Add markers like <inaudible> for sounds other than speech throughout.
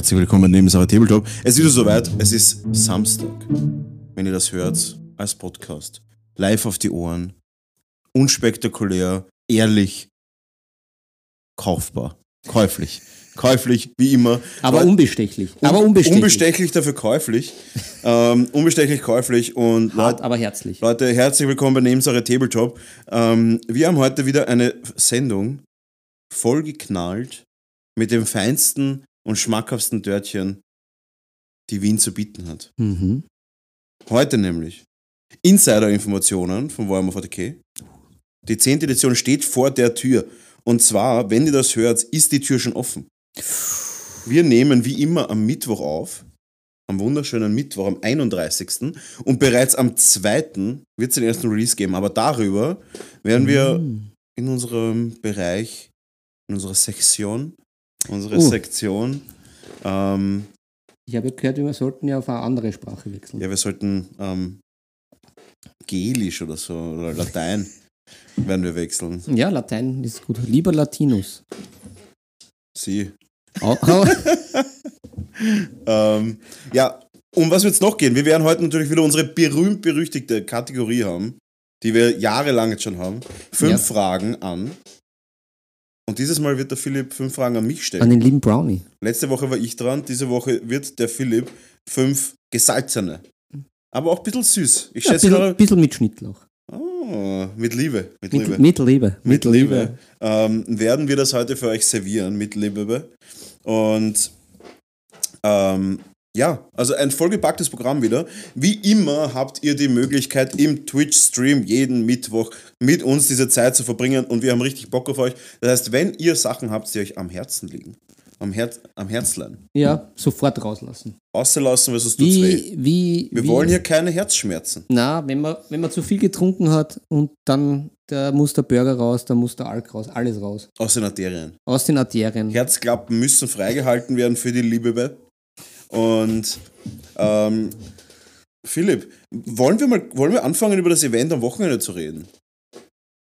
herzlich willkommen neben Sarah Tabletop. Es ist wieder soweit, es ist Samstag. Wenn ihr das hört, als Podcast. Live auf die Ohren. Unspektakulär, ehrlich, kaufbar, käuflich. Käuflich, wie immer. Aber unbestechlich. Aber unbestechlich. Unbestechlich, dafür käuflich. ähm, unbestechlich, käuflich und Hart, Leute, aber herzlich. Leute, herzlich willkommen bei Nebensache Tabletop. Ähm, wir haben heute wieder eine Sendung vollgeknallt mit dem feinsten und schmackhaftsten Dörtchen, die Wien zu bieten hat. Mhm. Heute nämlich Insider-Informationen von Warhammer 40k. Die 10. Edition steht vor der Tür. Und zwar, wenn ihr das hört, ist die Tür schon offen. Wir nehmen wie immer am Mittwoch auf, am wunderschönen Mittwoch, am 31. Und bereits am 2. wird es den ersten Release geben. Aber darüber werden wir Mhm. in unserem Bereich, in unserer Sektion, unsere Uh. Sektion, ähm, Ich habe gehört, wir sollten ja auf eine andere Sprache wechseln. ja, wir sollten ähm, Gelisch oder so, oder Latein <laughs> werden wir wechseln. Ja, Latein ist gut. Lieber Latinus. Sie. Au. <laughs> <laughs> Ähm, ja, um was wird es noch gehen? Wir werden heute natürlich wieder unsere berühmt-berüchtigte Kategorie haben, die wir jahrelang jetzt schon haben. Fünf Ja. Fragen an. Und dieses Mal wird der Philipp fünf Fragen an mich stellen. An den lieben Brownie. Letzte Woche war ich dran, diese Woche wird der Philipp fünf gesalzene. Aber auch ein bisschen süß. Ich Ja, ein schätze bisschen, bisschen mit Schnittlauch. Oh, mit Liebe. Mit, Liebe. Mit, mit Liebe. mit Liebe. Ähm, werden wir das heute für euch servieren mit Liebe. Und ähm, ja, also ein vollgepacktes Programm wieder. Wie immer habt ihr die Möglichkeit im Twitch-Stream jeden Mittwoch mit uns diese Zeit zu verbringen und wir haben richtig Bock auf euch. Das heißt, wenn ihr Sachen habt, die euch am Herzen liegen, am, Herz, am Herzlein, Ja, sofort rauslassen. außerlassen, weil sonst tut's weh. Wie, wie, Wir wie, wollen hier keine Herzschmerzen. Na, wenn man, wenn man zu viel getrunken hat und dann da muss der Burger raus, da muss der Alk raus, alles raus. Aus den Arterien. Aus den Arterien. Herzklappen müssen freigehalten werden für die Liebe. Und ähm, Philipp, wollen wir mal wollen wir anfangen, über das Event am Wochenende zu reden?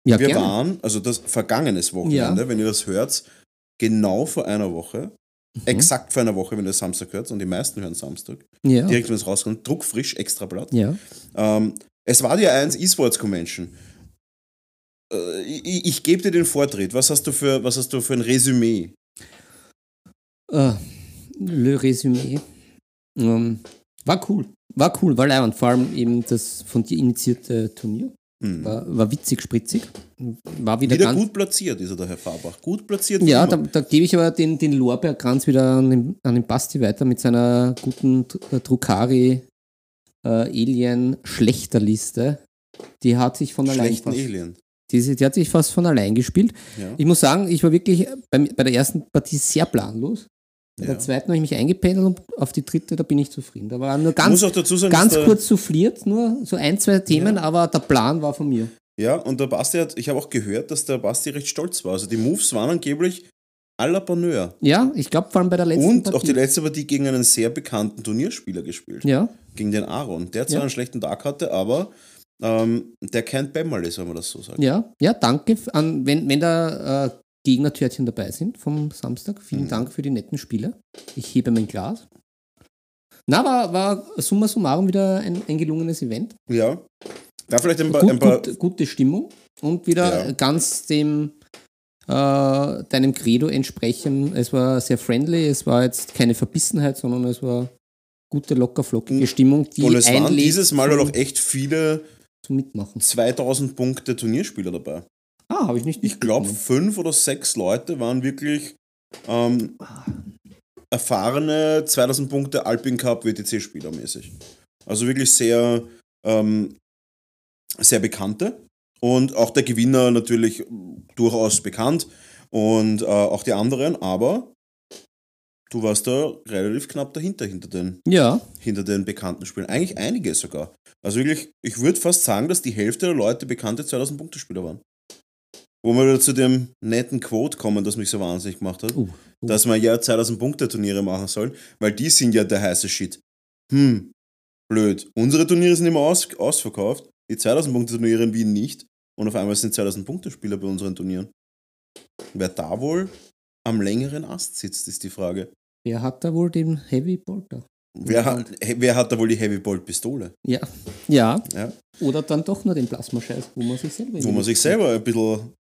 Ja, wir gerne. waren, also das vergangenes Wochenende, Ja. wenn ihr das hört, genau vor einer Woche, Mhm. exakt vor einer Woche, wenn ihr Samstag hört, und die meisten hören Samstag, Ja. direkt wenn es rauskommt, druckfrisch, extra Blatt. ja. Ähm, es war die 1 E-Sports Convention. Äh, ich ich gebe dir den Vortritt. Was hast du für, was hast du für ein Resümee? Äh, le Résumé. Ähm, war cool. War cool, war leibend. Vor allem eben das von dir initiierte Turnier. Hm. War, war witzig, spritzig. War wieder, Wieder ganz. gut platziert ist er, der Herr Fabach. Gut platziert. Ja, da, da gebe ich aber den, den Lorbeerkranz wieder an den, an den Basti weiter mit seiner guten Dr- Druckari äh, Alien Schlechterliste. Die hat sich von allein schlechten Alien. die, die hat sich fast von allein gespielt. Ja. Ich muss sagen, ich war wirklich beim, bei der ersten Partie sehr planlos. Ja. der zweiten habe ich mich eingependelt und auf die dritte, da bin ich zufrieden. Da war nur ganz, sagen, ganz der, kurz souffliert, nur so ein, zwei Themen, aber der Plan war von mir. Ja, und der Basti hat, ich habe auch gehört, dass der Basti recht stolz war. Also die Moves waren angeblich à la Bonheur. Ja, ich glaube vor allem bei der letzten Und Partie. auch die letzte Partie gegen einen sehr bekannten Turnierspieler gespielt. Ja, Gegen den Aaron. Der zwar Ja. einen schlechten Tag hatte, aber ähm, der kein Bämmerl ist, wenn man das so sagt. ja, ja, danke. An, wenn, wenn da äh, Gegnertörtchen dabei sind vom Samstag, vielen Mhm. Dank für die netten Spiele. Ich hebe mein Glas. Na, war, war summa summarum wieder ein, ein gelungenes Event. Ja. Da vielleicht ein paar, ein Gut, paar gut, gute Stimmung und wieder Ja. ganz dem äh, deinem Credo entsprechen. Es war sehr friendly, es war jetzt keine Verbissenheit, sondern es war gute, locker, flockige Stimmung, die und es waren dieses Mal auch echt viele zum Mitmachen. 2000 Punkte Turnierspieler dabei. Ah, habe ich nicht Ich glaube, fünf oder sechs Leute waren wirklich ähm, erfahrene 2000 Punkte Alpin Cup WTC-Spieler mäßig. Also wirklich sehr, ähm, sehr bekannte. Und auch der Gewinner natürlich durchaus bekannt. Und äh, auch die anderen, aber du warst da relativ knapp dahinter, hinter den, Ja, hinter den bekannten Spielen. Eigentlich einige sogar. Also wirklich, ich würde fast sagen, dass die Hälfte der Leute bekannte 2000-Punkte-Spieler waren. Wo wir wieder zu dem netten Quote kommen, das mich so wahnsinnig gemacht hat, Uh, uh. dass man ja 2000-Punkte-Turniere machen soll, weil die sind ja der heiße Shit. Hm, blöd. Unsere Turniere sind immer aus, ausverkauft, die 2000-Punkte-Turniere in Wien nicht und auf einmal sind 2000-Punkte-Spieler bei unseren Turnieren. Wer da wohl am längeren Ast sitzt, ist die Frage. Wer hat da wohl den Heavy Bolter? Wer hat, wer hat da wohl die Heavy Bolt Pistole? Ja. Ja. Ja. Oder dann doch nur den Plasmascheiß, wo man sich selber. Wo man sich selber ein bisschen.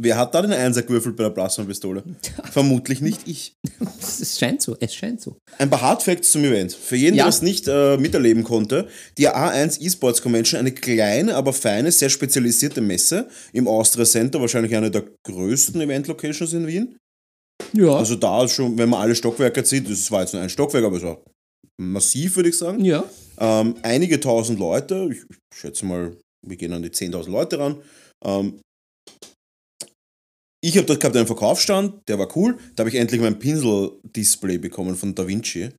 Wer hat da den Einser gewürfelt bei der Plasma-Pistole? <laughs> Vermutlich nicht ich. Es scheint so, es scheint so. Ein paar Hardfacts zum Event. Für jeden, Ja. der das nicht äh, miterleben konnte, die A1 eSports Convention, eine kleine, aber feine, sehr spezialisierte Messe im Austria Center, wahrscheinlich eine der größten Event-Locations in Wien. Ja. Also da ist schon, wenn man alle Stockwerke sieht, das war jetzt nur ein Stockwerk, aber es war massiv, würde ich sagen. ja. Ähm, einige tausend Leute, ich, ich schätze mal, wir gehen an die 10.000 Leute ran. Ähm, ich habe dort gehabt einen Verkaufsstand, der war cool. Da habe ich endlich mein Pinsel-Display bekommen von Da Vinci.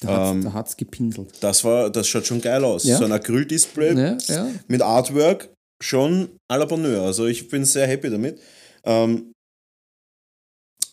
Da hat's, Ähm, da hat's gepinselt. Das, war, das schaut schon geil aus. Ja. So ein Acryl-Display Ja, ja. mit Artwork, schon à la Bonheur. Also ich bin sehr happy damit. Ähm,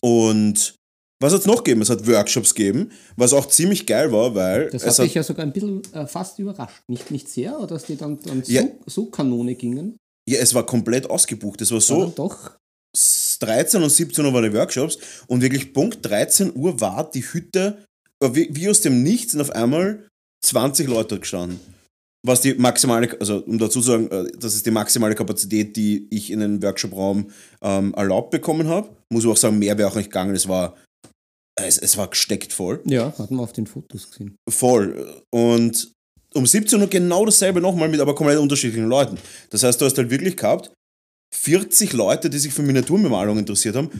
und was hat es noch gegeben? Es hat Workshops gegeben, was auch ziemlich geil war, weil Das es hat hat, dich ja sogar ein bisschen äh, fast überrascht. Nicht, nicht sehr, oder dass die dann, dann so, Ja. so Kanone gingen. ja, es war komplett ausgebucht. Es war so, dann doch. S- 13 und 17 Uhr waren die Workshops und wirklich Punkt 13 Uhr war die Hütte, äh, wie, aus dem Nichts sind auf einmal 20 Leute gestanden. Was die maximale, also um dazu zu sagen, äh, das ist die maximale Kapazität, die ich in den Workshop-Raum ähm, erlaubt bekommen habe. Muss aber auch sagen, mehr wäre auch nicht gegangen. Es war, es, es war gesteckt voll. Ja, hatten wir auf den Fotos gesehen. Voll. Und um 17 Uhr genau dasselbe nochmal mit aber komplett unterschiedlichen Leuten. Das heißt, du hast halt wirklich gehabt 40 Leute, die sich für Miniaturbemalung interessiert haben,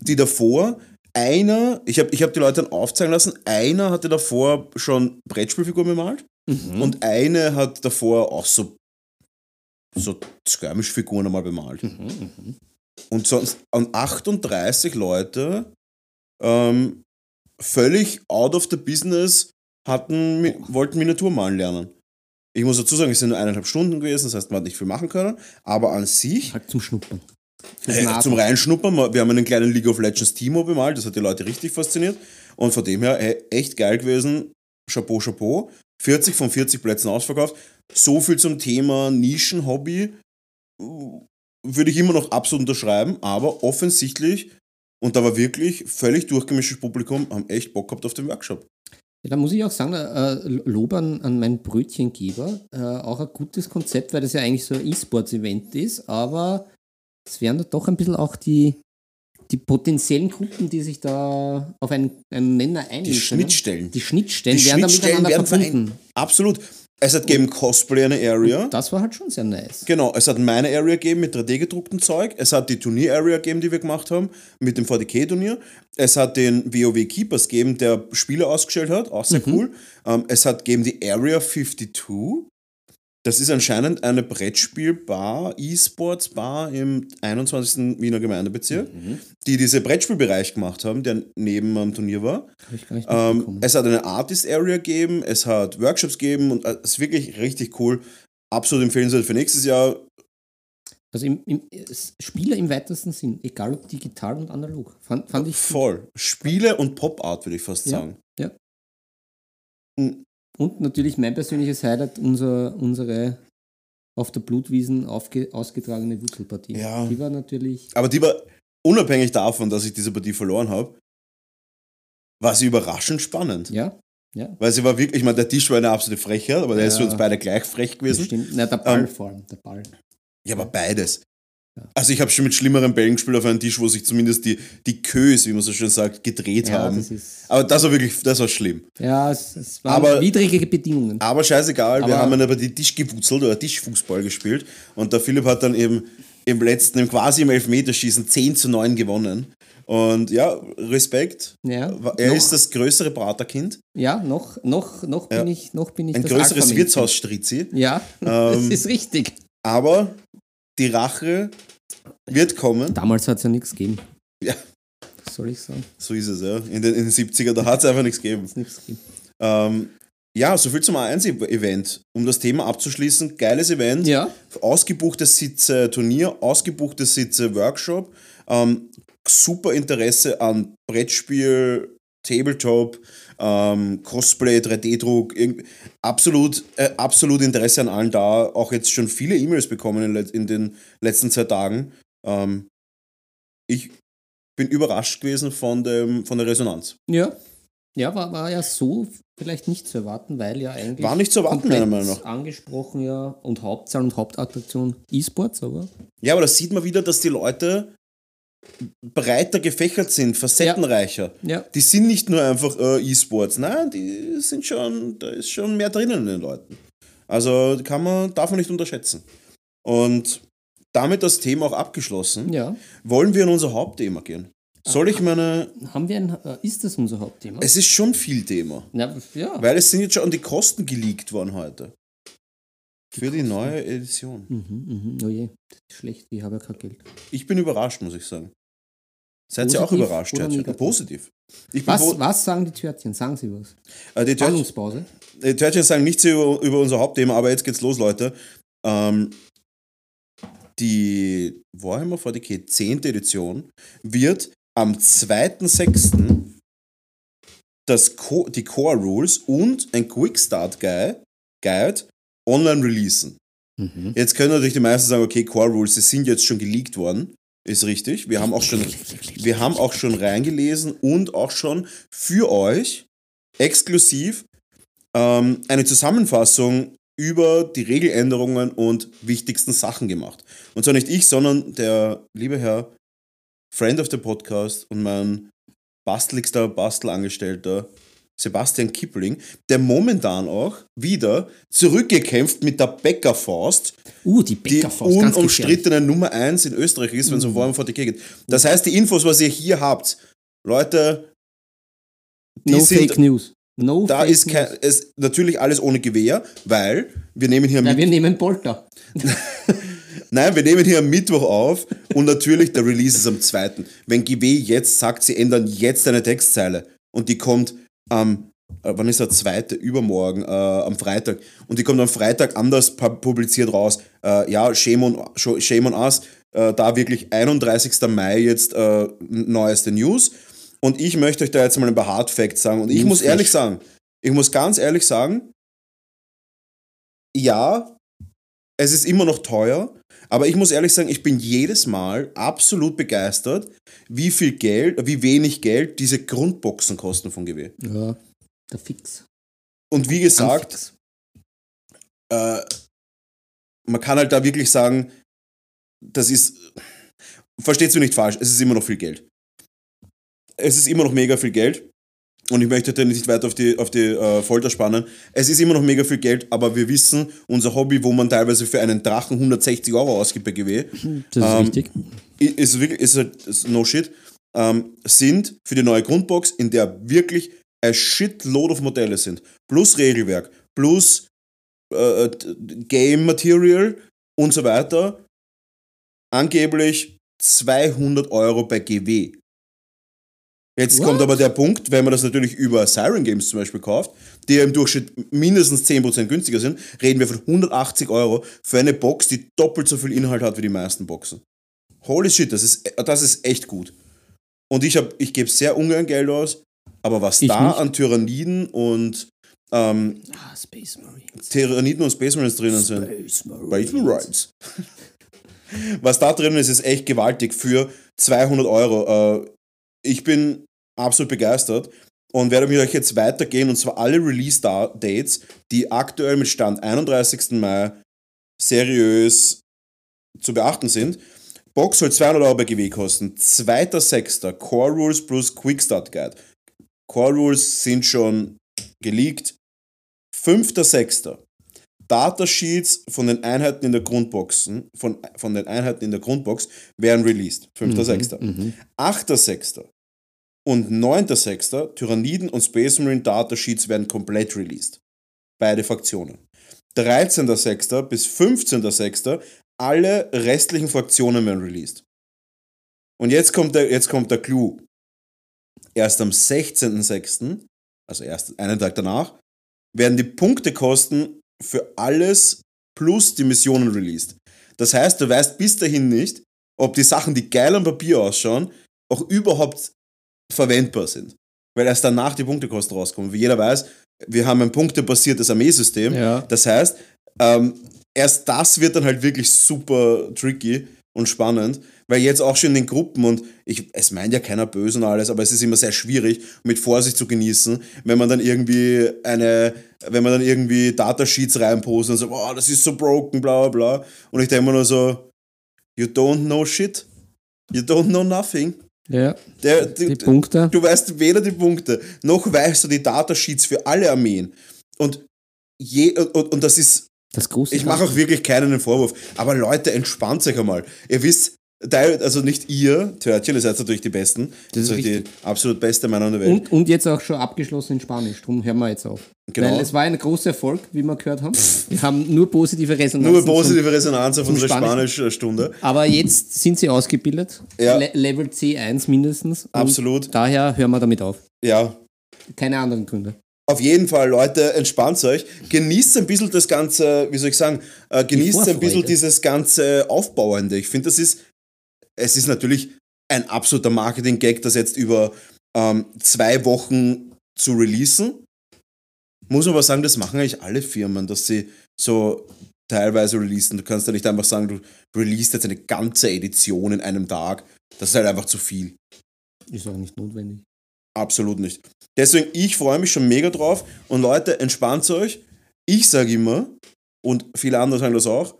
die davor einer, ich habe ich hab die Leute dann aufzeigen lassen, einer hatte davor schon Brettspielfiguren bemalt Mhm. und eine hat davor auch so, so Skirmish-Figuren einmal bemalt. Mhm, mhm. Und sonst an 38 Leute ähm, völlig out of the business hatten, mi- wollten Miniatur malen lernen. Ich muss dazu sagen, es sind nur eineinhalb Stunden gewesen, das heißt, man hat nicht viel machen können, aber an sich, Halt zum Schnuppern. Äh, zum Reinschnuppern, wir haben einen kleinen League of Legends Timo bemalt, das hat die Leute richtig fasziniert. Und von dem her äh, echt geil gewesen, Chapeau, Chapeau, 40 von 40 Plätzen ausverkauft, so viel zum Thema Nischenhobby, würde ich immer noch absolut unterschreiben, aber offensichtlich, und da war wirklich völlig durchgemischtes Publikum, haben echt Bock gehabt auf den Workshop. Ja, da muss ich auch sagen, äh, Lob an, an meinen Brötchengeber. Äh, auch ein gutes Konzept, weil das ja eigentlich so ein E-Sports-Event ist, aber es wären da doch ein bisschen auch die, die potenziellen Gruppen, die sich da auf einen, einen Nenner einigen Die. Schnittstellen. Die Schnittstellen Die werden da Schnittstellen miteinander werden verbunden. Absolut. Es hat gegeben Cosplay eine Area. Das war halt schon sehr nice. Genau, es hat meine Area gegeben mit 3D-gedrucktem Zeug. Es hat die Turnier-Area gegeben, die wir gemacht haben, mit dem 40k-Turnier. Es hat den WoW Keepers gegeben, der Spiele ausgestellt hat, auch sehr Mhm. cool. Ähm, es hat gegeben die Area 52. Das ist anscheinend eine Brettspielbar, E-Sports-Bar im 21. Wiener Gemeindebezirk, Mhm. die diese Brettspielbereich gemacht haben, der neben am Turnier war. Habe ich gar nicht Ähm, es hat eine Artist-Area gegeben, es hat Workshops gegeben und äh, es ist wirklich richtig cool. Absolut empfehlenswert für nächstes Jahr. also im, im, Spiele im weitesten Sinn, egal ob digital und analog. Fand, fand ich Voll. Spiele und Pop-Art, würde ich fast Ja. sagen. Und natürlich mein persönliches Highlight, unser, unsere auf der Blutwiesen aufge, ausgetragene Wurzelpartie. Ja. Die war natürlich. Aber die war, unabhängig davon, dass ich diese Partie verloren habe, war sie überraschend spannend. Ja, ja. Weil sie war wirklich, ich meine, der Tisch war eine absolute Frechheit, aber der ist für uns beide gleich frech gewesen. Stimmt. Na, der Ball Ähm, vor allem, der Ball. Ja, aber beides. Ja. Also ich habe schon mit schlimmeren Bällen gespielt auf einem Tisch, wo sich zumindest die, die Kös, wie man so schön sagt, gedreht Ja, haben. das. Aber das war wirklich, das war schlimm. Ja, es, es waren Aber- widrige Bedingungen. Aber scheißegal, wir Aber- haben dann aber die Tisch gewurzelt oder Tischfußball gespielt. Und der Philipp hat dann eben im letzten, im quasi im Elfmeterschießen 10 zu 9 gewonnen. Und ja, Respekt. Ja, Er noch, ist das größere Braterkind. ja, noch, noch, noch Ja. bin ich, noch bin ich Ein das größeres Alpha-Männchen. Wirtshausstrizi. Ja, <laughs> das Ähm, ist richtig. Aber die Rache wird kommen. Damals hat es ja nichts gegeben. Ja. Was soll ich sagen? So ist es, ja. In den, in den 70er, da hat es einfach nichts gegeben. Nichts gegeben. Ähm, ja, soviel zum A1-Event. Um das Thema abzuschließen, geiles Event. Ja, ausgebuchtes Sitze Turnier, ausgebuchtes Sitze Workshop, ähm, super Interesse an Brettspiel, Tabletop, ähm, Cosplay, 3D-Druck, irgend- absolut, äh, absolut Interesse an allen da. Auch jetzt schon viele E-Mails bekommen in, in den letzten zwei Tagen. Ähm, ich bin überrascht gewesen von, dem, von der Resonanz. ja. Ja, war, war ja so vielleicht nicht zu erwarten, weil ja eigentlich. War nicht zu erwarten, meiner Meinung nach. Angesprochen, ja. Und Hauptzahl und Hauptattraktion E-Sports, aber. Ja, aber da sieht man wieder, dass die Leute breiter gefächert sind, facettenreicher. Ja. Die sind nicht nur einfach äh, E-Sports, nein, die sind schon, da ist schon mehr drinnen in den Leuten. Also kann man, darf man nicht unterschätzen. Und damit das Thema auch abgeschlossen, Ja. wollen wir in unser Hauptthema gehen. Soll ich meine, Haben wir ein. äh, Ist das unser Hauptthema? es ist schon viel Thema, ja, ja. weil es sind jetzt schon die Kosten geleakt worden heute. Für die neue Edition. Mhm, mhm. Oh je, das ist schlecht, ich habe ja kein Geld. Ich bin überrascht, muss ich sagen. Seid ihr auch überrascht? Törtchen? Positiv. Was, po- was sagen die Törtchen? Sagen sie was? äh, die Törtchen, die Törtchen sagen nichts über, über unser Hauptthema, aber jetzt geht's los, Leute. Ähm, die Warhammer 40k 10. Edition wird am 2.6. das Co die Core Rules und ein Quick Start Guide online releasen. Mhm. Jetzt können natürlich die meisten sagen, okay, Core Rules, die sind jetzt schon geleakt worden. Ist richtig. Wir haben auch schon, wir haben auch schon reingelesen und auch schon für euch exklusiv ähm, eine Zusammenfassung über die Regeländerungen und wichtigsten Sachen gemacht. Und zwar nicht ich, sondern der liebe Herr Friend of the Podcast und mein basteligster Bastelangestellter Sebastian Kipling, der momentan auch wieder zurückgekämpft mit der Bäckerfaust, Uh, die die Bäckerfaust, gefährlich. unumstrittene Nummer 1 in Österreich ist, wenn es um Warhammer 40k geht. Das heißt, die Infos, was ihr hier habt, Leute, die No sind, Fake News. No da Fake ist News. kein, es, natürlich alles ohne Gewehr, weil wir nehmen hier mit, wir nehmen Polter. <laughs> nein, wir nehmen hier am Mittwoch auf und natürlich der Release ist am 2. Wenn GW jetzt sagt, sie ändern jetzt eine Textzeile und die kommt am, äh, wann ist der zweite? Übermorgen, äh, am Freitag. Und die kommt am Freitag anders pu- publiziert raus. Äh, ja, shame on, shame on us. Äh, da wirklich 31. Mai jetzt äh, neueste News. Und ich möchte euch da jetzt mal ein paar Hard Facts sagen. Und ich muss Newsflash. ehrlich sagen, ich muss ganz ehrlich sagen, ja, es ist immer noch teuer, aber ich muss ehrlich sagen, ich bin jedes Mal absolut begeistert, wie viel Geld, wie wenig Geld diese Grundboxen kosten von GW. Ja, der Fix. Und wie gesagt, äh, man kann halt da wirklich sagen, das ist, versteht's mir nicht falsch, es ist immer noch viel Geld. Es ist immer noch mega viel Geld. Und ich möchte da nicht weiter auf die, auf die äh, Folter spannen. Es ist immer noch mega viel Geld, aber wir wissen, unser Hobby, wo man teilweise für einen Drachen 160 Euro ausgibt bei GW, Das ist ähm, richtig. ist wirklich, ist, halt- ist no shit, ähm, sind für die neue Grundbox, in der wirklich a shitload of Modelle sind. Plus Regelwerk, plus äh, d- Game Material und so weiter. Angeblich 200 Euro bei GW. Jetzt What? kommt aber der Punkt, wenn man das natürlich über Siren Games zum Beispiel kauft, die im Durchschnitt mindestens 10% günstiger sind, reden wir von 180 Euro für eine Box, die doppelt so viel Inhalt hat wie die meisten Boxen. Holy shit, das ist, das ist echt gut. Und ich, hab- ich gebe sehr ungern Geld aus, aber was Ich da nicht. an Tyranniden und ähm, Ah, Space Marines. Tyranniden und Space Marines drinnen sind, Space Space Marines. <laughs> Was da drin ist, ist echt gewaltig für 200 Euro. Äh, ich bin absolut begeistert und werde mit euch jetzt weitergehen und zwar alle Release-Dates, die aktuell mit Stand 31. Mai seriös zu beachten sind. Box soll 200 Euro bei GW kosten. 2.6. Core Rules plus Quick Start Guide. Core Rules sind schon geleakt. 5.6. Datasheets von den Einheiten in der Grundboxen, von, von den Einheiten in der Grundbox werden released. 5.6. Mhm. 8.6. und 9.6. Tyranniden und Space Marine Datasheets werden komplett released. Beide Fraktionen. 13.6. bis 15.6. alle restlichen Fraktionen werden released. Und jetzt kommt der, jetzt kommt der Clou. Erst am 16.6., also erst einen Tag danach, werden die Punktekosten für alles plus die Missionen released. Das heißt, du weißt bis dahin nicht, ob die Sachen, die geil am Papier ausschauen, auch überhaupt verwendbar sind. Weil erst danach die Punktekosten rauskommen. Wie jeder weiß, wir haben ein punktebasiertes Armeesystem. Ja. Das heißt, ähm, erst das wird dann halt wirklich super tricky, und spannend, weil jetzt auch schon in den Gruppen und ich, es meint ja keiner böse und alles, aber es ist immer sehr schwierig, mit Vorsicht zu genießen, wenn man dann irgendwie eine, wenn man dann irgendwie Datasheets reinpostet und so, oh, das ist so broken, bla bla bla. Und ich denke mir nur so, you don't know shit. You don't know nothing. Ja. Der, Die du, Punkte. du weißt weder die Punkte, noch weißt du die Datasheets für alle Armeen. Und, je, und, und das ist Das große ich mache auch wirklich keinen Vorwurf. Aber Leute, entspannt euch einmal. Ihr wisst, also nicht ihr, Törtchen, ihr seid natürlich die Besten. Das ist Also die absolut beste Männer der Welt. Und, und jetzt auch schon abgeschlossen in Spanisch. Drum hören wir jetzt auf. Genau. Weil es war ein großer Erfolg, wie wir gehört haben. Wir haben nur positive Resonanzen. Nur positive Resonanz auf unsere Spanischen. Spanisch-Stunde. Aber jetzt sind sie ausgebildet. Ja. Le Level C1 mindestens. Absolut. Daher hören wir damit auf. Ja. Keine anderen Gründe. Auf jeden Fall, Leute, entspannt euch. Genießt ein bisschen das Ganze, wie soll ich sagen, äh, genießt ein bisschen dieses ganze Aufbauende. Ich finde, das ist, es ist natürlich ein absoluter Marketing-Gag, das jetzt über ähm, zwei Wochen zu releasen. Muss man aber sagen, das machen eigentlich alle Firmen, dass sie so teilweise releasen. Du kannst ja nicht einfach sagen, du releast jetzt eine ganze Edition in einem Tag. Das ist halt einfach zu viel. Ist auch nicht notwendig. Absolut nicht. Deswegen, ich freue mich schon mega drauf. Und Leute, entspannt euch. Ich sage immer, und viele andere sagen das auch,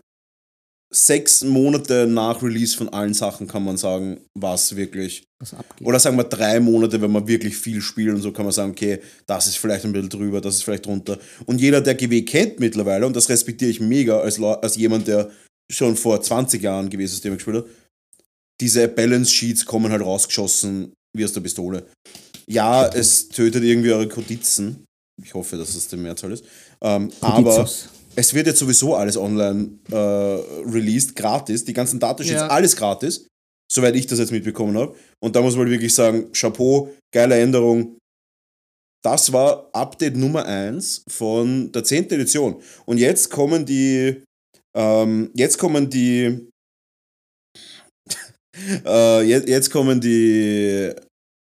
sechs Monate nach Release von allen Sachen kann man sagen, was wirklich. Was abgeht. Oder sagen wir drei Monate, wenn man wirklich viel spielt und so kann man sagen, okay, das ist vielleicht ein bisschen drüber, das ist vielleicht drunter. Und jeder, der GW kennt mittlerweile, und das respektiere ich mega als, als jemand, der schon vor 20 Jahren GW-Systeme gespielt hat, diese Balance-Sheets kommen halt rausgeschossen wie aus der Pistole. Ja, es tötet irgendwie eure Kodizen. Ich hoffe, dass es die Mehrzahl ist. Ähm, aber es wird jetzt sowieso alles online äh, released, gratis. Die ganzen Datasheets, Ja. alles gratis. Soweit ich das jetzt mitbekommen habe. Und da muss man wirklich sagen, Chapeau, geile Änderung. Das war Update Nummer 1 von der 10. Edition. Und jetzt kommen die, ähm, jetzt kommen die, <laughs> äh, jetzt, jetzt kommen die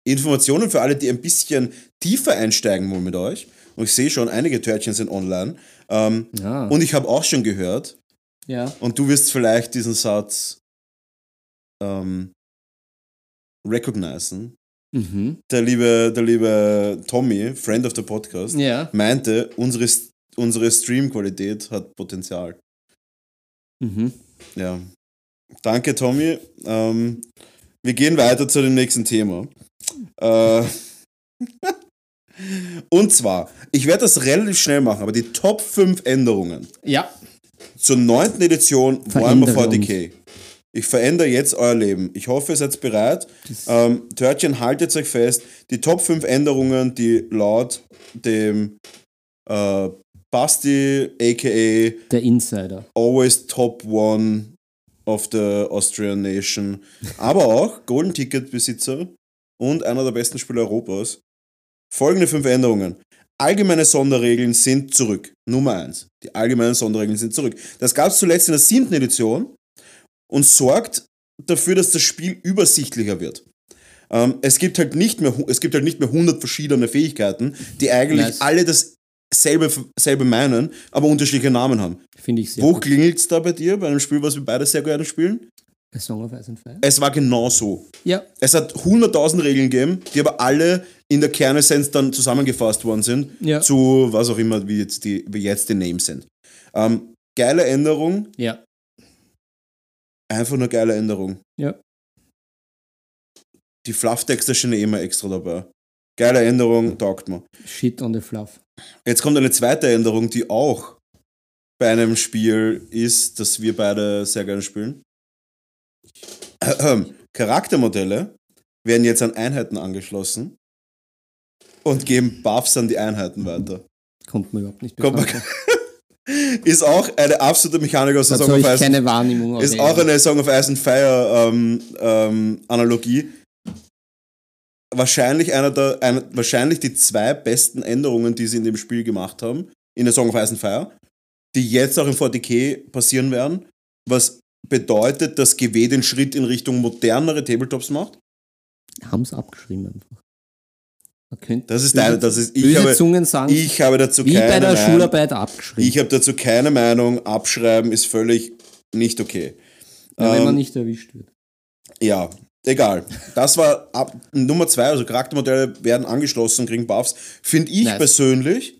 Informationen für alle, die ein bisschen tiefer einsteigen wollen mit euch. Und ich sehe schon, einige Törtchen sind online. Ähm, Ja. und ich habe auch schon gehört, ja. und du wirst vielleicht diesen Satz ähm, recognizen. Mhm. Der liebe, der liebe Tommy, Friend of the Podcast, Ja. meinte, unsere, unsere Stream-Qualität hat Potenzial. Mhm. Ja. Danke, Tommy. Ähm, wir gehen weiter zu dem nächsten Thema. Äh, <laughs> und zwar, ich werde das relativ schnell machen, aber die Top 5 Änderungen Ja. zur neunten Edition Verändere Warhammer uns. 40k. Ich verändere jetzt euer Leben. Ich hoffe, ihr seid bereit. Ähm, Törtchen, haltet euch fest. Die Top 5 Änderungen, die laut dem äh, Basti, aka Der Insider. always top one of the Austrian Nation, aber auch Golden Ticket Besitzer und einer der besten Spieler Europas. Folgende fünf Änderungen. Allgemeine Sonderregeln sind zurück. Nummer eins. Die allgemeinen Sonderregeln sind zurück. Das gab es zuletzt in der siebten Edition und sorgt dafür, dass das Spiel übersichtlicher wird. Ähm, es, gibt halt nicht mehr, es gibt halt nicht mehr 100 verschiedene Fähigkeiten, die eigentlich Nice. alle dasselbe selbe meinen, aber unterschiedliche Namen haben. Finde ich sehr Wo klingelt es da bei dir, bei einem Spiel, was wir beide sehr gerne spielen? A Song of Ice and Fire. Es war genau so. Ja. Es hat 100.000 Regeln gegeben, die aber alle in der Kernessenz dann zusammengefasst worden sind, Ja. zu was auch immer, wie jetzt die, wie jetzt die Names sind. Ähm, geile Änderung, Ja. einfach nur geile Änderung. Ja. Die Flufftexte stehen eh immer extra dabei. Geile Änderung, taugt mir. Shit on the fluff. Jetzt kommt eine zweite Änderung, die auch bei einem Spiel ist, das wir beide sehr gerne spielen. <clears throat> Charaktermodelle werden jetzt an Einheiten angeschlossen und geben Buffs an die Einheiten weiter. Kommt mir überhaupt nicht bekannt. <laughs> Ist auch eine absolute Mechanik aus der Song of Ice keine Wahrnehmung. ist auch eine Song of Ice and Fire ähm, ähm, Analogie. Wahrscheinlich einer der, einer, wahrscheinlich die zwei besten Änderungen, die sie in dem Spiel gemacht haben, in der Song of Ice and Fire, die jetzt auch im 40k passieren werden, was bedeutet, dass GW den Schritt in Richtung modernere Tabletops macht. Haben es abgeschrieben einfach. Das ist böse- deine, das ist, ich habe, Zungen sagen, ich habe dazu wie keine bei der Meinung. Schularbeit abgeschrieben. Ich habe dazu keine Meinung. Abschreiben ist völlig nicht okay. Ja, wenn man Ähm, nicht erwischt wird. Ja, egal. Das war ab, Nummer zwei, also Charaktermodelle werden angeschlossen, kriegen Buffs. Finde ich Nice. persönlich,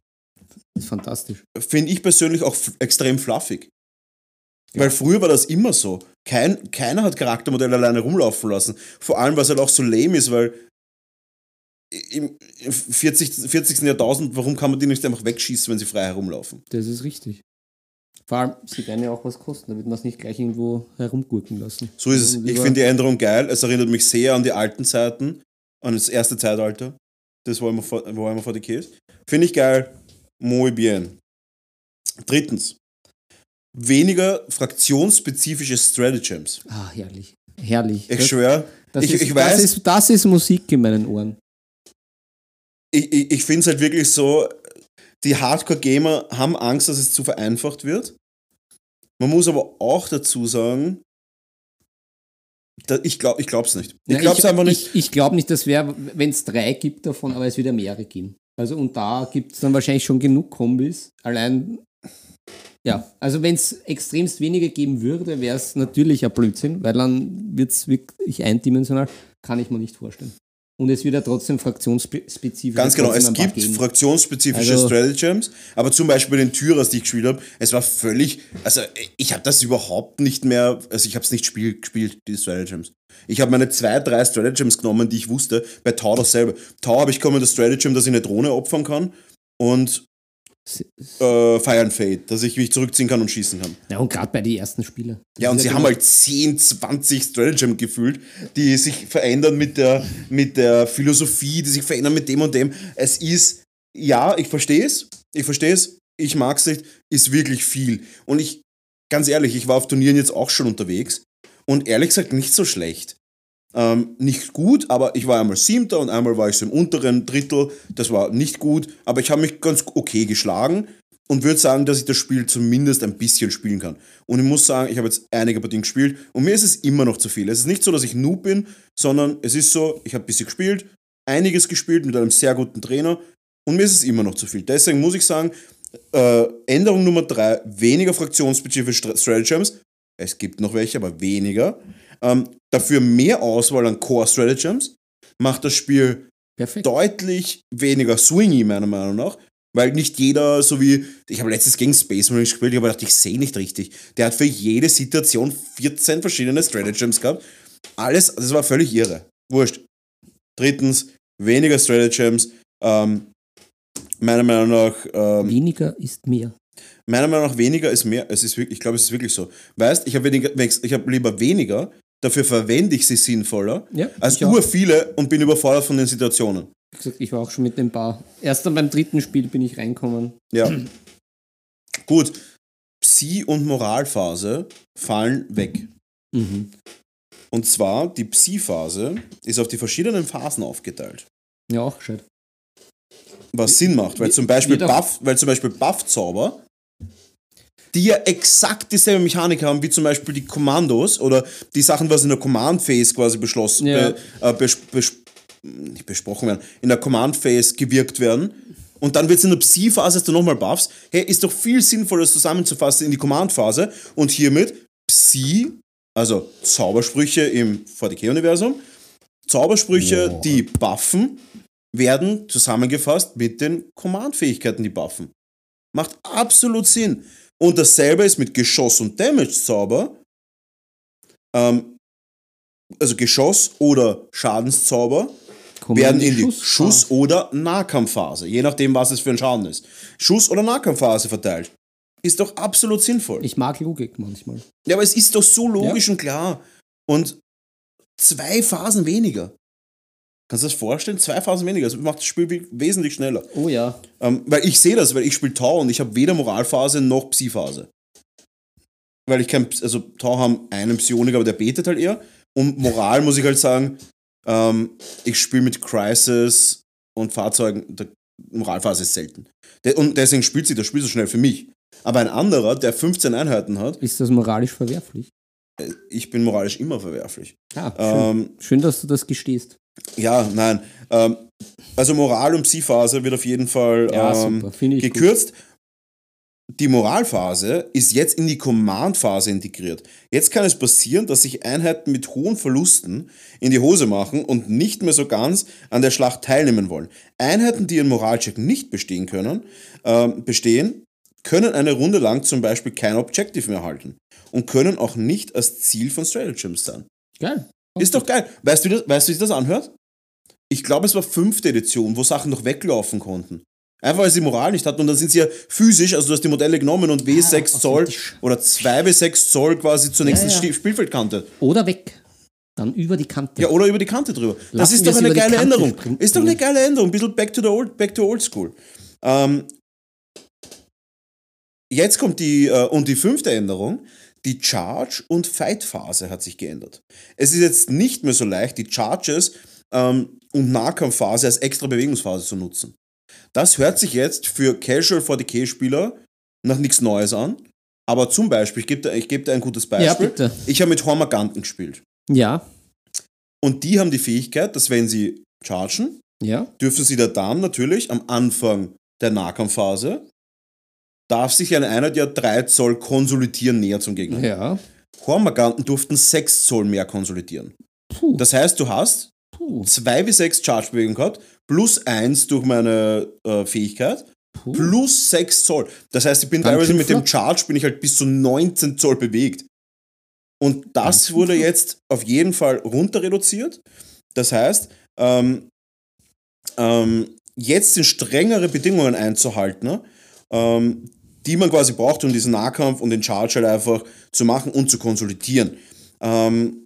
Ist fantastisch. finde ich persönlich auch extrem fluffig. Weil früher war das immer so. Kein, keiner hat Charaktermodelle alleine rumlaufen lassen. Vor allem, was halt auch so lame ist, weil im im 40. 40. Jahrtausend, warum kann man die nicht einfach wegschießen, wenn sie frei herumlaufen? Das ist richtig. Vor allem, sie werden ja auch was kosten, damit man es nicht gleich irgendwo herumgurken lassen. So ist es. Also Ich finde die Änderung geil. Es erinnert mich sehr an die alten Zeiten, an das erste Zeitalter. Das war immer vor, war immer vor die Käse. Finde ich geil. Muy bien. Drittens. Weniger fraktionsspezifische Stratagems. Ah, herrlich. Herrlich. Ich schwöre, das, ich, ist, ich weiß, das, ist, das ist Musik in meinen Ohren. ich, ich, ich finde es halt wirklich so, die Hardcore-Gamer haben Angst, dass es zu vereinfacht wird. Man muss aber auch dazu sagen, ich glaube ich glaub's nicht. Ich glaube es einfach nicht. Ich, ich glaube nicht, dass wäre, wenn es drei gibt davon, aber es wird ja mehrere geben. Also und da gibt es dann wahrscheinlich schon genug Kombis. Allein, ja, also wenn es extremst wenige geben würde, wäre es natürlich ein Blödsinn, weil dann wird es wirklich eindimensional. Kann ich mir nicht vorstellen. Und es wird ja trotzdem fraktionsspezifisch. Ganz genau, es gibt geben. fraktionsspezifische Also- Stratagems, aber zum Beispiel den Tyrers, die ich gespielt habe, es war völlig, also ich habe das überhaupt nicht mehr, also ich habe es nicht spiel, gespielt, die Stratagems. Ich habe meine zwei, drei Stratagems genommen, die ich wusste, bei Tau dasselbe. Tau habe ich kommen das Stratagem, dass ich eine Drohne opfern kann und äh, Fire and Fade, dass ich mich zurückziehen kann und schießen kann. Ja, und gerade bei den ersten Spielen. Ja, und sie haben halt 10, 20 Stratagem gefühlt, die sich verändern mit der, mit der Philosophie, die sich verändern mit dem und dem. Es ist, ja, ich verstehe es, ich verstehe es, ich mag es nicht, ist wirklich viel. Und ich, ganz ehrlich, ich war auf Turnieren jetzt auch schon unterwegs und ehrlich gesagt nicht so schlecht. Ähm, nicht gut, aber ich war einmal Siebter und einmal war ich so im unteren Drittel. Das war nicht gut, aber ich habe mich ganz okay geschlagen und würde sagen, dass ich das Spiel zumindest ein bisschen spielen kann. Und ich muss sagen, ich habe jetzt einige Partien gespielt und mir ist es immer noch zu viel. Es ist nicht so, dass ich Noob bin, sondern es ist so, ich habe ein bisschen gespielt, einiges gespielt mit einem sehr guten Trainer und mir ist es immer noch zu viel. Deswegen muss ich sagen, äh, Änderung Nummer drei, weniger fraktionsspezifische Stra- Stratagems. Es gibt noch welche, aber weniger. Ähm, dafür mehr Auswahl an Core Stratagems. Macht das Spiel Perfekt. deutlich weniger swingy, meiner Meinung nach. Weil nicht jeder, so wie, ich habe letztens gegen Space Marine gespielt, ich habe gedacht, ich sehe nicht richtig. Der hat für jede Situation 14 verschiedene Stratagems gehabt. Alles, das war völlig irre. Wurscht. Drittens, weniger Stratagems. Ähm, meiner Meinung nach, ähm, Weniger ist mehr. meiner Meinung nach weniger ist mehr. Es ist wirklich, ich glaube, es ist wirklich so. Weißt, ich habe habe lieber weniger, dafür verwende ich sie sinnvoller, Ja, als ich auch. ur viele und bin überfordert von den Situationen. Wie gesagt, ich war auch schon mit dem Paar. Erst dann beim dritten Spiel bin ich reinkommen. Ja. Gut. Psi- und Moralphase fallen weg. Mhm. Und zwar, die Psi-Phase ist auf die verschiedenen Phasen aufgeteilt. Ja, auch gescheit. Was Sinn macht, weil zum Beispiel Buff, weil zum Beispiel Buff-Zauber, die ja exakt dieselbe Mechanik haben wie zum Beispiel die Kommandos oder die Sachen, was in der Command-Phase quasi beschlossen, Ja. äh, bes, bes, nicht besprochen werden, in der Command-Phase gewirkt werden. Und dann wird es in der Psi-Phase hast du nochmal Buffs. Hey, ist doch viel sinnvoller, das zusammenzufassen in die Command-Phase und hiermit Psi, also Zaubersprüche im 40k-Universum, Zaubersprüche, Boah. die buffen, werden zusammengefasst mit den Command-Fähigkeiten, die buffen. Macht absolut Sinn. Und dasselbe ist mit Geschoss- und Damage-Zauber. Ähm, also Geschoss- oder Schadenszauber Kommen werden in die Schussphase. Schuss- oder Nahkampfphase, je nachdem, was es für ein Schaden ist. Schuss- oder Nahkampfphase verteilt. Ist doch absolut sinnvoll. Ich mag Logik manchmal. Ja, aber es ist doch so logisch und klar. Und zwei Phasen weniger. Kannst du das vorstellen? Zwei Phasen weniger. Das macht das Spiel we- wesentlich schneller. Oh ja. Ähm, weil ich sehe das, weil ich spiele Tau und ich habe weder Moralphase noch Psi-Phase. Weil ich kein, also Tau haben einen Psioniker, aber der betet halt eher. Und Moral muss ich halt sagen, ähm, ich spiele mit Crisis und Fahrzeugen, der Moralphase ist selten. Und deswegen spielt sich das Spiel so schnell für mich. Aber ein anderer, der 15 Einheiten hat, Ist das moralisch verwerflich? äh, ich bin moralisch immer verwerflich. Ah, schön. Ähm, schön, dass du das gestehst. Ja, nein. Ähm, also Moral- und Psi-Phase wird auf jeden Fall Ja, ähm, ich gut. gekürzt. die Moralphase ist jetzt in die Command-Phase integriert. Jetzt kann es passieren, dass sich Einheiten mit hohen Verlusten in die Hose machen und nicht mehr so ganz an der Schlacht teilnehmen wollen. Einheiten, die ihren Moralcheck nicht bestehen können, äh, bestehen, können eine Runde lang zum Beispiel kein Objective mehr halten und können auch nicht als Ziel von Stratagems sein. Geil. Ist doch geil. Weißt du, das, weißt du, wie sich das anhört? Ich glaube, es war fünfte Edition, wo Sachen noch weglaufen konnten. Einfach weil sie Moral nicht hatten und dann sind sie ja physisch, also du hast die Modelle genommen und W6 Ah, Zoll oder 2 W6 Zoll quasi zur nächsten ja. Sti- Spielfeldkante. Oder weg. Dann über die Kante. Ja, oder über die Kante drüber. das Lassen ist wir doch eine geile Änderung. springen. Ist doch eine geile Änderung. Ein bisschen back to the old, back to old school. Ähm, jetzt kommt die, äh, und die fünfte Änderung. Die Charge- und Fight-Phase hat sich geändert. Es ist jetzt nicht mehr so leicht, die Charges ähm, und Nahkampfphase als extra Bewegungsphase zu nutzen. Das hört sich jetzt für Casual 40k-Spieler nach nichts Neues an. Aber zum Beispiel, ich gebe dir, geb dir ein gutes Beispiel. Ja, bitte. Ich habe mit Hormaganten gespielt. Ja, Und die haben die Fähigkeit, dass wenn sie chargen, ja. dürfen sie da dann natürlich am Anfang der Nahkampfphase, darf sich eine Einheit ja 3 Zoll konsolidieren näher zum Gegner. Ja. Hormaganten durften 6 Zoll mehr konsolidieren. Puh. Das heißt, du hast Puh. 2 wie 6 Charge-Bewegung gehabt, plus 1 durch meine äh, Fähigkeit, Puh. plus 6 Zoll. Das heißt, ich bin Dann teilweise mit dem? Charge bin ich halt bis zu 19 Zoll bewegt. Und das Dann wurde jetzt auf jeden Fall runter reduziert. Das heißt, ähm, ähm, jetzt sind strengere Bedingungen einzuhalten, ne? ähm, die man quasi braucht, um diesen Nahkampf und den Charge halt einfach zu machen und zu konsolidieren. Ähm,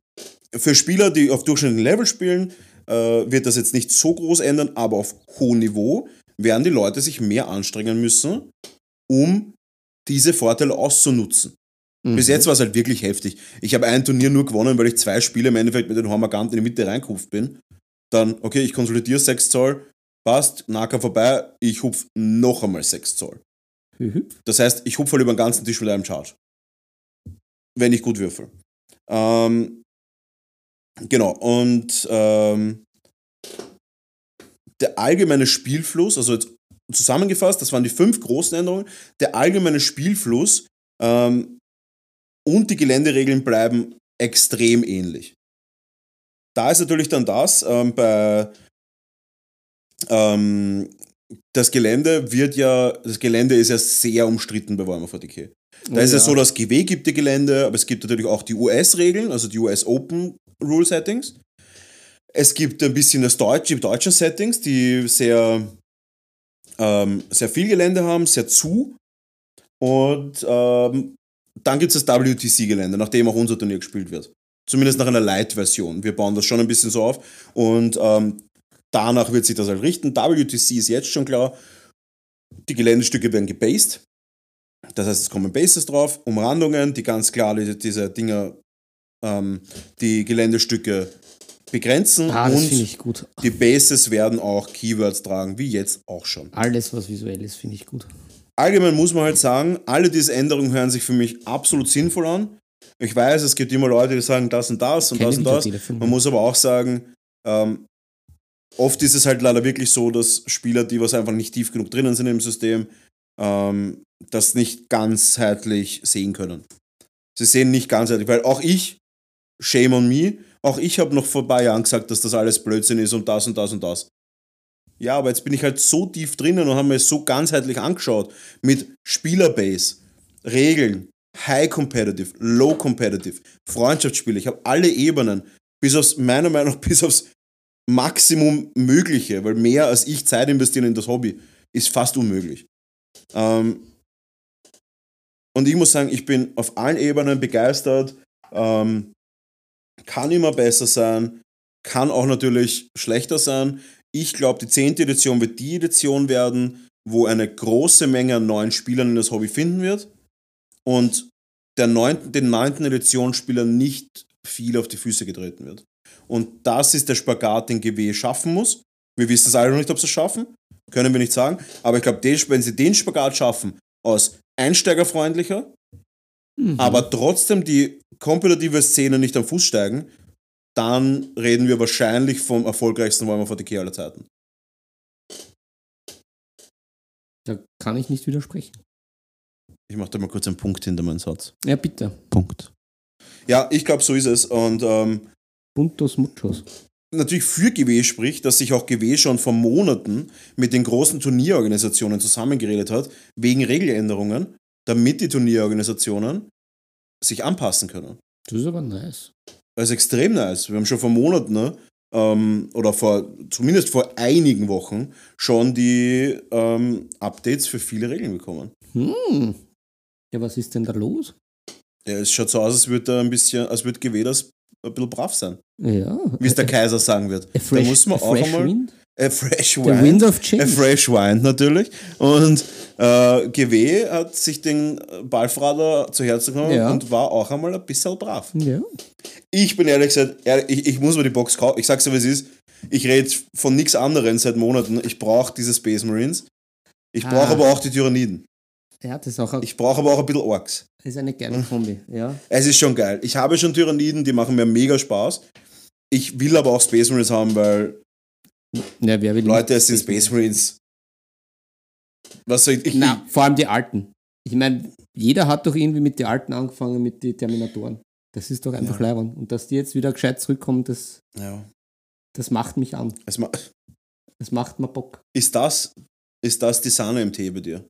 für Spieler, die auf durchschnittlichem Level spielen, äh, wird das jetzt nicht so groß ändern, aber auf hohem Niveau werden die Leute sich mehr anstrengen müssen, um diese Vorteile auszunutzen. Bis Mhm. jetzt war es halt wirklich heftig. Ich habe ein Turnier nur gewonnen, weil ich zwei Spiele im Endeffekt mit den Hormaganten in die Mitte reingehupft bin. Dann, okay, ich konsolidiere 6 Zoll, passt, Nahkampf vorbei, ich hupf noch einmal 6 Zoll. Mhm. Das heißt, ich hupfe über den ganzen Tisch mit einem Charge. Wenn ich gut würfel. Ähm, genau, und ähm, der allgemeine Spielfluss, also jetzt zusammengefasst, das waren die fünf großen Änderungen, der allgemeine Spielfluss ähm, und die Geländeregeln bleiben extrem ähnlich. Da ist natürlich dann das, ähm, bei ähm, das Gelände wird ja, das Gelände ist ja sehr umstritten bei Warhammer 40k. Da Oh ist ja ja. so, dass GW gibt die Gelände, aber es gibt natürlich auch die US-Regeln, also die US Open Rule Settings. Es gibt ein bisschen das Deutsche, die deutschen Settings, die sehr, ähm, sehr viel Gelände haben, sehr zu. Und ähm, dann gibt es das WTC-Gelände, nach dem auch unser Turnier gespielt wird. Zumindest nach einer Light-Version. Wir bauen das schon ein bisschen so auf. Und ähm, danach wird sich das halt richten. WTC ist jetzt schon klar. Die Geländestücke werden gebased. Das heißt, es kommen Bases drauf, Umrandungen, die ganz klar die- diese Dinger, ähm, die Geländestücke begrenzen. Ah, und ich gut. die Bases werden auch Keywords tragen, wie jetzt auch schon. Alles, was visuell ist, finde ich gut. Allgemein muss man halt sagen, alle diese Änderungen hören sich für mich absolut sinnvoll an. Ich weiß, es gibt immer Leute, die sagen das und das und Keine das und das. Man muss aber auch sagen, ähm, oft ist es halt leider wirklich so, dass Spieler, die was einfach nicht tief genug drinnen sind im System, ähm, das nicht ganzheitlich sehen können. Sie sehen nicht ganzheitlich, weil auch ich, shame on me, auch ich habe noch vor paar Jahren gesagt, dass das alles Blödsinn ist und das und das und das. Ja, aber jetzt bin ich halt so tief drinnen und habe mir so ganzheitlich angeschaut mit Spielerbase, Regeln, High Competitive, Low Competitive, Freundschaftsspiele. Ich habe alle Ebenen, bis aufs, meiner Meinung nach, <laughs> bis aufs Maximum Mögliche, weil mehr als ich Zeit investieren in das Hobby ist fast unmöglich. Ähm, und ich muss sagen, ich bin auf allen Ebenen begeistert. Ähm, kann immer besser sein, kann auch natürlich schlechter sein. Ich glaube, die 10. Edition wird die Edition werden, wo eine große Menge an neuen Spielern in das Hobby finden wird und der 9., den 9. Edition-Spielern nicht viel auf die Füße getreten wird. Und das ist der Spagat, den GW schaffen muss. Wir wissen es alle noch nicht, ob sie es schaffen. Können wir nicht sagen. Aber ich glaube, wenn sie den Spagat schaffen, aus einsteigerfreundlicher, Mhm. aber trotzdem die kompetitive Szene nicht am Fuß steigen, dann reden wir wahrscheinlich vom erfolgreichsten Warhammer 40k aller Zeiten. Da kann ich nicht widersprechen. Ich mache da mal kurz einen Punkt hinter meinen Satz. Ja, bitte. Punkt. Ja, ich glaube, so ist es. Und ähm, Puntos muchos. natürlich für GW spricht, dass sich auch GW schon vor Monaten mit den großen Turnierorganisationen zusammengeredet hat, wegen Regeländerungen, damit die Turnierorganisationen sich anpassen können. Das ist aber nice. Das ist extrem nice. Wir haben schon vor Monaten, ne, ähm, oder vor, zumindest vor einigen Wochen, schon die ähm, Updates für viele Regeln bekommen. Hm. Ja, was ist denn da los? Ja, es schaut so aus, als würde da ein bisschen, als würde GW das ein bisschen brav sein. Ja. Wie es der Kaiser sagen wird. A fresh, da muss man a auch einmal. wind? A fresh The wine. wind of A change. fresh wine natürlich. Und äh, GW hat sich den Ballfrader zu Herzen genommen Ja. und war auch einmal ein bisschen brav. Ja. Ich bin ehrlich gesagt, ehrlich, ich, ich muss mir die Box kaufen. Ich sag's dir, wie es ist. Ich rede von nichts anderem seit Monaten. Ich brauche diese Space Marines. Ich brauche Ah. aber auch die Tyranniden. Ja, das auch ein, Ich brauche aber auch ein bisschen Orks. das ist eine geile Kombi. Ja. Es ist schon geil. Ich habe schon Tyranniden, die machen mir mega Spaß. Ich will aber auch Space Marines haben, weil ja wer will Leute, es sind Space Marines. Was soll ich? ich Na, vor allem die alten. Ich meine, jeder hat doch irgendwie mit den alten angefangen, mit den Terminatoren. Das ist doch einfach Ja. leibend. Und dass die jetzt wieder gescheit zurückkommen, das, ja. das macht mich an. Es ma- Das macht mir Bock. Ist das, ist das die Sahne im Tee bei dir?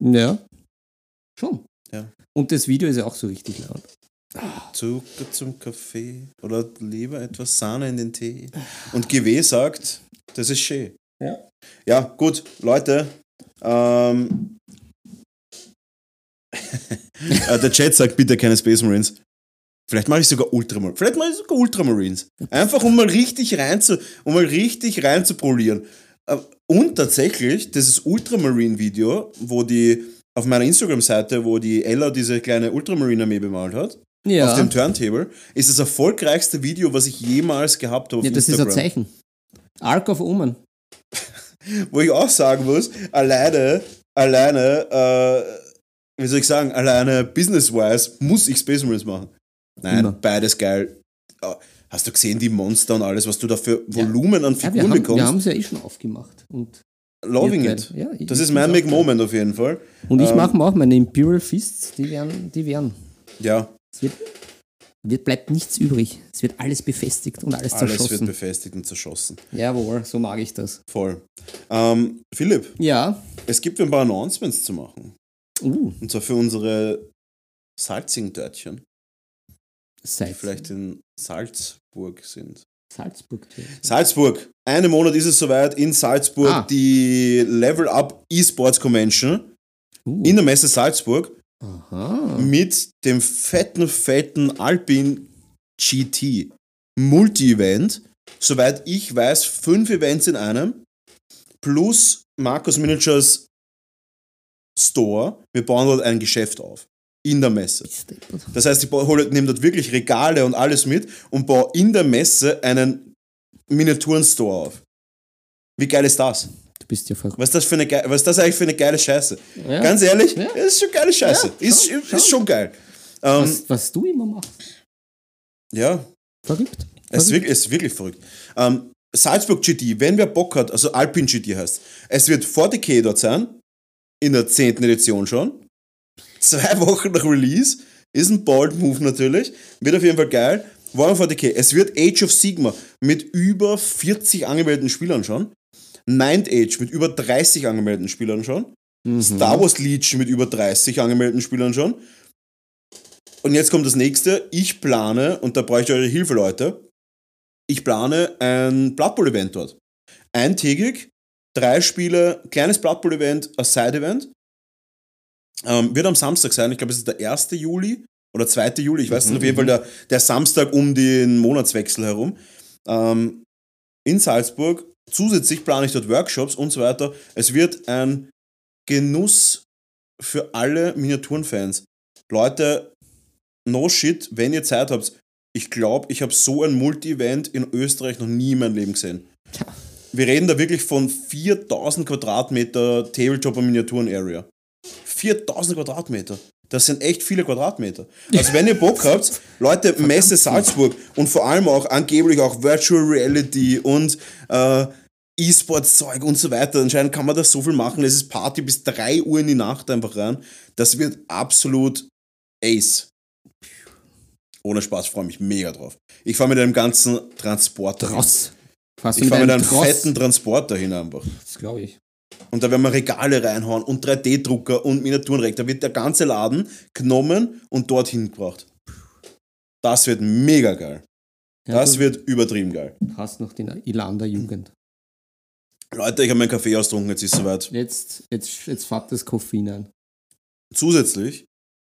Ja. Schon. Ja. Und das Video ist ja auch so richtig laut. Zucker zum Kaffee oder lieber etwas Sahne in den Tee. Und GW sagt, das ist schön. Ja. Ja, gut, Leute. Ähm, <laughs> äh, der Chat sagt bitte keine Space Marines. Vielleicht mache ich sogar Ultramarines. Vielleicht mache ich sogar Ultramarines. Einfach um mal richtig rein zu, um mal richtig rein zu polieren. Äh, Und tatsächlich, dieses Ultramarine-Video, wo die auf meiner Instagram-Seite, wo die Ella diese kleine Ultramarine-Armee bemalt hat, Ja. auf dem Turntable, ist das erfolgreichste Video, was ich jemals gehabt habe auf ja, das ist ein Instagram. Zeichen. Arc of Omen. <laughs> Wo ich auch sagen muss, alleine, alleine, äh, wie soll ich sagen, alleine business-wise muss ich Space Marines machen. Nein, Immer. beides geil. Hast du gesehen, die Monster und alles, was du da für Volumen an Ja, wir Figuren haben bekommst? wir haben es ja eh schon aufgemacht. Und Loving it. Ja, Das ist mein geil. Moment auf jeden Fall. Und ich Ähm, mache mir auch meine Imperial Fists, die werden, die werden. Ja, Es wird, wird, bleibt nichts übrig. Es wird alles befestigt und alles, alles wird zerschossen. befestigt und zerschossen. Jawohl, so mag ich das. Voll. Ähm, Philipp, Ja. es gibt ein paar Announcements zu machen. Uh, Und zwar für unsere salzigen Dörtchen, die vielleicht in Salzburg sind. Salzburg. Salzburg. Einen Monat ist es soweit in Salzburg Ah. die Level Up Esports Convention Uh, in der Messe Salzburg aha. mit dem fetten, fetten Alpin GT Multi-Event. Soweit ich weiß, fünf Events in einem. Plus Markus Miniatures Store. Wir bauen dort ein Geschäft auf. In der Messe. Das heißt, ich hole- nehme dort wirklich Regale und alles mit und baue in der Messe einen Miniaturen-Store auf. Wie geil ist das? Du bist ja verrückt. Was ist das, für eine, ge- was ist das eigentlich für eine geile Scheiße? Ja. Ganz ehrlich, Ja. das ist schon geile Scheiße. Ja, ist, schon, ist schon. schon geil. Ähm, Was, was du immer machst. ja, Verrückt. es ist wirklich, es ist wirklich verrückt. Ähm, Salzburg GT, wenn wer Bock hat, also Alpin GT heißt, es wird 40k dort sein, in der 10. Edition schon. Zwei <laughs> Wochen nach Release, ist ein Bold Move natürlich, wird auf jeden Fall geil. Warhammer 40k, es wird Age of Sigma mit über 40 angemeldeten Spielern schon. Ninth Age mit über 30 angemeldeten Spielern schon. Mhm. Star Wars Legion mit über 30 angemeldeten Spielern schon. Und jetzt kommt das nächste. Ich plane, und da brauche ich eure Hilfe, Leute. Ich plane ein Blood Bowl Event dort. Eintägig, drei Spiele, kleines Blood Bowl Event, ein Side Event. Ähm, wird am Samstag sein. Ich glaube, es ist der 1. Juli oder 2. Juli. Ich weiß nicht, auf jeden Fall der, der Samstag um den Monatswechsel herum. Ähm, in Salzburg. Zusätzlich plane ich dort Workshops und so weiter. Es wird ein Genuss für alle Miniaturenfans. Leute, no shit, wenn ihr Zeit habt. Ich glaube, ich habe so ein Multi-Event in Österreich noch nie in meinem Leben gesehen. Wir reden da wirklich von 4000 Quadratmeter Tabletop- und Miniaturen-Area. 4000 Quadratmeter. Das sind echt viele Quadratmeter. Also wenn ihr Bock habt, Leute, <laughs> Messe Salzburg und vor allem auch angeblich auch Virtual Reality und äh, E-Sports-Zeug und so weiter. Anscheinend kann man da so viel machen. Es ist Party bis 3 Uhr in die Nacht einfach rein. Das wird absolut Ace. Ohne Spaß, freue mich mega drauf. Ich fahre mit einem ganzen Transporter. hin. Tross. Fast Ich fahre mit einem Tross. fetten Transporter hin einfach. Das glaube ich. Und da werden wir Regale reinhauen und 3D-Drucker und Miniaturenreck. Da wird der ganze Laden genommen und dorthin gebracht. Das wird mega geil. Ja, Das wird übertrieben geil. hast noch den Ilander Jugend. Leute, ich habe meinen Kaffee austrunken, jetzt ist es soweit. Jetzt, jetzt, jetzt fährt das Koffein ein. Zusätzlich,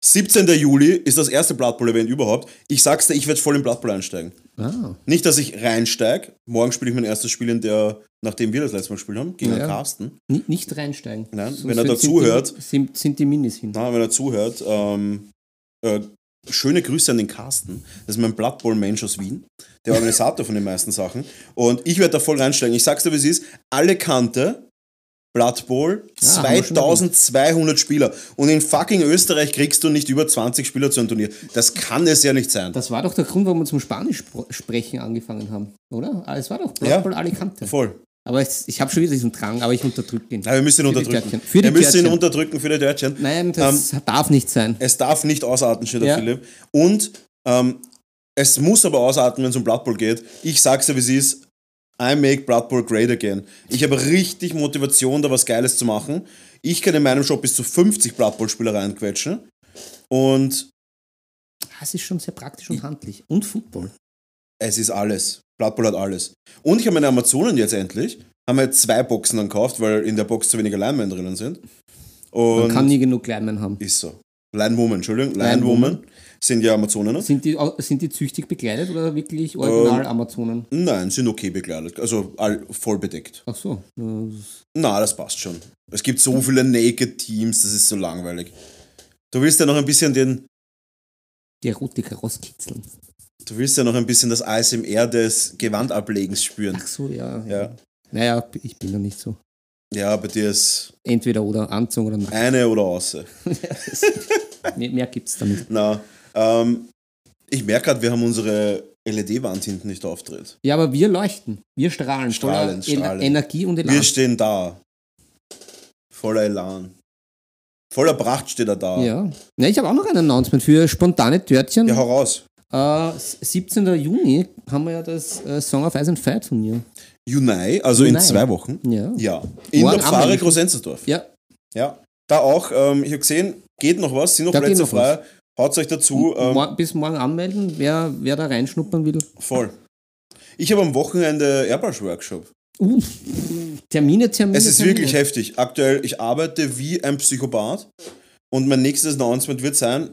17. Juli ist das erste Blood Bowl Event überhaupt. Ich sag's dir, ich werde voll in Blood Bowl einsteigen. Ah, Nicht, dass ich reinsteige. Morgen spiele ich mein erstes Spiel in der, nachdem wir das letzte Mal gespielt haben, gegen Ja. den Carsten. ni- nicht reinsteigen. Nein, Sonst wenn er wird- dazu sind die- hört. Sind, sind die Minis hin. Na, wenn er zuhört, ähm, äh, schöne Grüße an den Carsten. Das ist mein Blood Bowl Mensch aus Wien, der Organisator von den meisten Sachen. Und ich werde da voll reinsteigen. Ich sag's dir, wie es ist. Alle Kante, Blood Bowl, Ja, schon 2200 Spieler. Und in fucking Österreich kriegst du nicht über 20 Spieler zu einem Turnier. Das kann es ja nicht sein. Das war doch der Grund, warum wir zum Spanisch sprechen angefangen haben, oder? Ah, Es war doch Blood Ja. Bowl Alicante. Voll. Aber es, ich habe schon wieder diesen Drang, aber ich unterdrücke ihn. Ja, wir müssen ihn Für unterdrücken. Für die wir müssen ihn unterdrücken für die Deutschen. Nein, das darf nicht sein. Es darf nicht ausarten, steht der Ja. Philipp. Und ähm, es muss aber ausarten, wenn es um Blood Bowl geht. Ich sag's dir, wie es ist. I make Blood Bowl great again. Ich habe richtig Motivation, da was Geiles zu machen. Ich kann in meinem Shop bis zu 50 Blood Bowl Spieler reinquetschen. Und Das ist schon sehr praktisch und handlich. Und Football. es ist alles. Blood Bowl hat alles. Und ich habe meine Amazonen jetzt endlich. Haben wir zwei Boxen dann gekauft, weil in der Box zu wenige Linemen drinnen sind. Man Und kann nie genug Linemen haben. ist so. Line Woman, Entschuldigung. Line Line Woman Woman. Sind ja Amazonen. ne? Sind die, sind die züchtig bekleidet oder wirklich original Ähm, Amazonen? Nein, sind okay bekleidet. Also all, voll bedeckt. Ach so. Na, das passt schon. Es gibt so viele Naked Teams, das ist so langweilig. Du willst ja noch ein bisschen den, Die Erotik rauskitzeln. du willst ja noch ein bisschen das ASMR des Gewandablegens spüren. Ach so, ja. Ja. Naja, ich bin da nicht so. Ja, bei dir ist Entweder oder Anzug oder nackt. eine oder außer. <laughs> mehr, mehr gibt es da nicht. Na, ähm, ich merke gerade, wir haben unsere LED-Wand hinten nicht aufgedreht. Ja, aber wir leuchten. Wir strahlen. Strahlen, voller strahlen. Ener- Energie und Elan. Wir stehen da. Voller Elan. Voller Pracht steht er da. ja. ja, ich habe auch noch ein Announcement für spontane Törtchen. Ja, hau raus. Äh, 17. Juni haben wir ja das äh, Song of Ice and Fire Turnier. Junai, also in Junai. zwei Wochen. Ja. Ja. In Morgen der Pfarre. Großenzersdorf. Ja, Ja. Da auch, ähm, ich habe gesehen, geht noch was, sind noch Da Plätze frei. Haut euch dazu. Ähm, bis morgen anmelden, wer, wer da reinschnuppern will. voll. Ich habe am Wochenende Airbrush-Workshop. Uh, Termine, Termine. Es ist Termine. wirklich heftig. Aktuell, ich arbeite wie ein Psychopath und mein nächstes Announcement wird sein,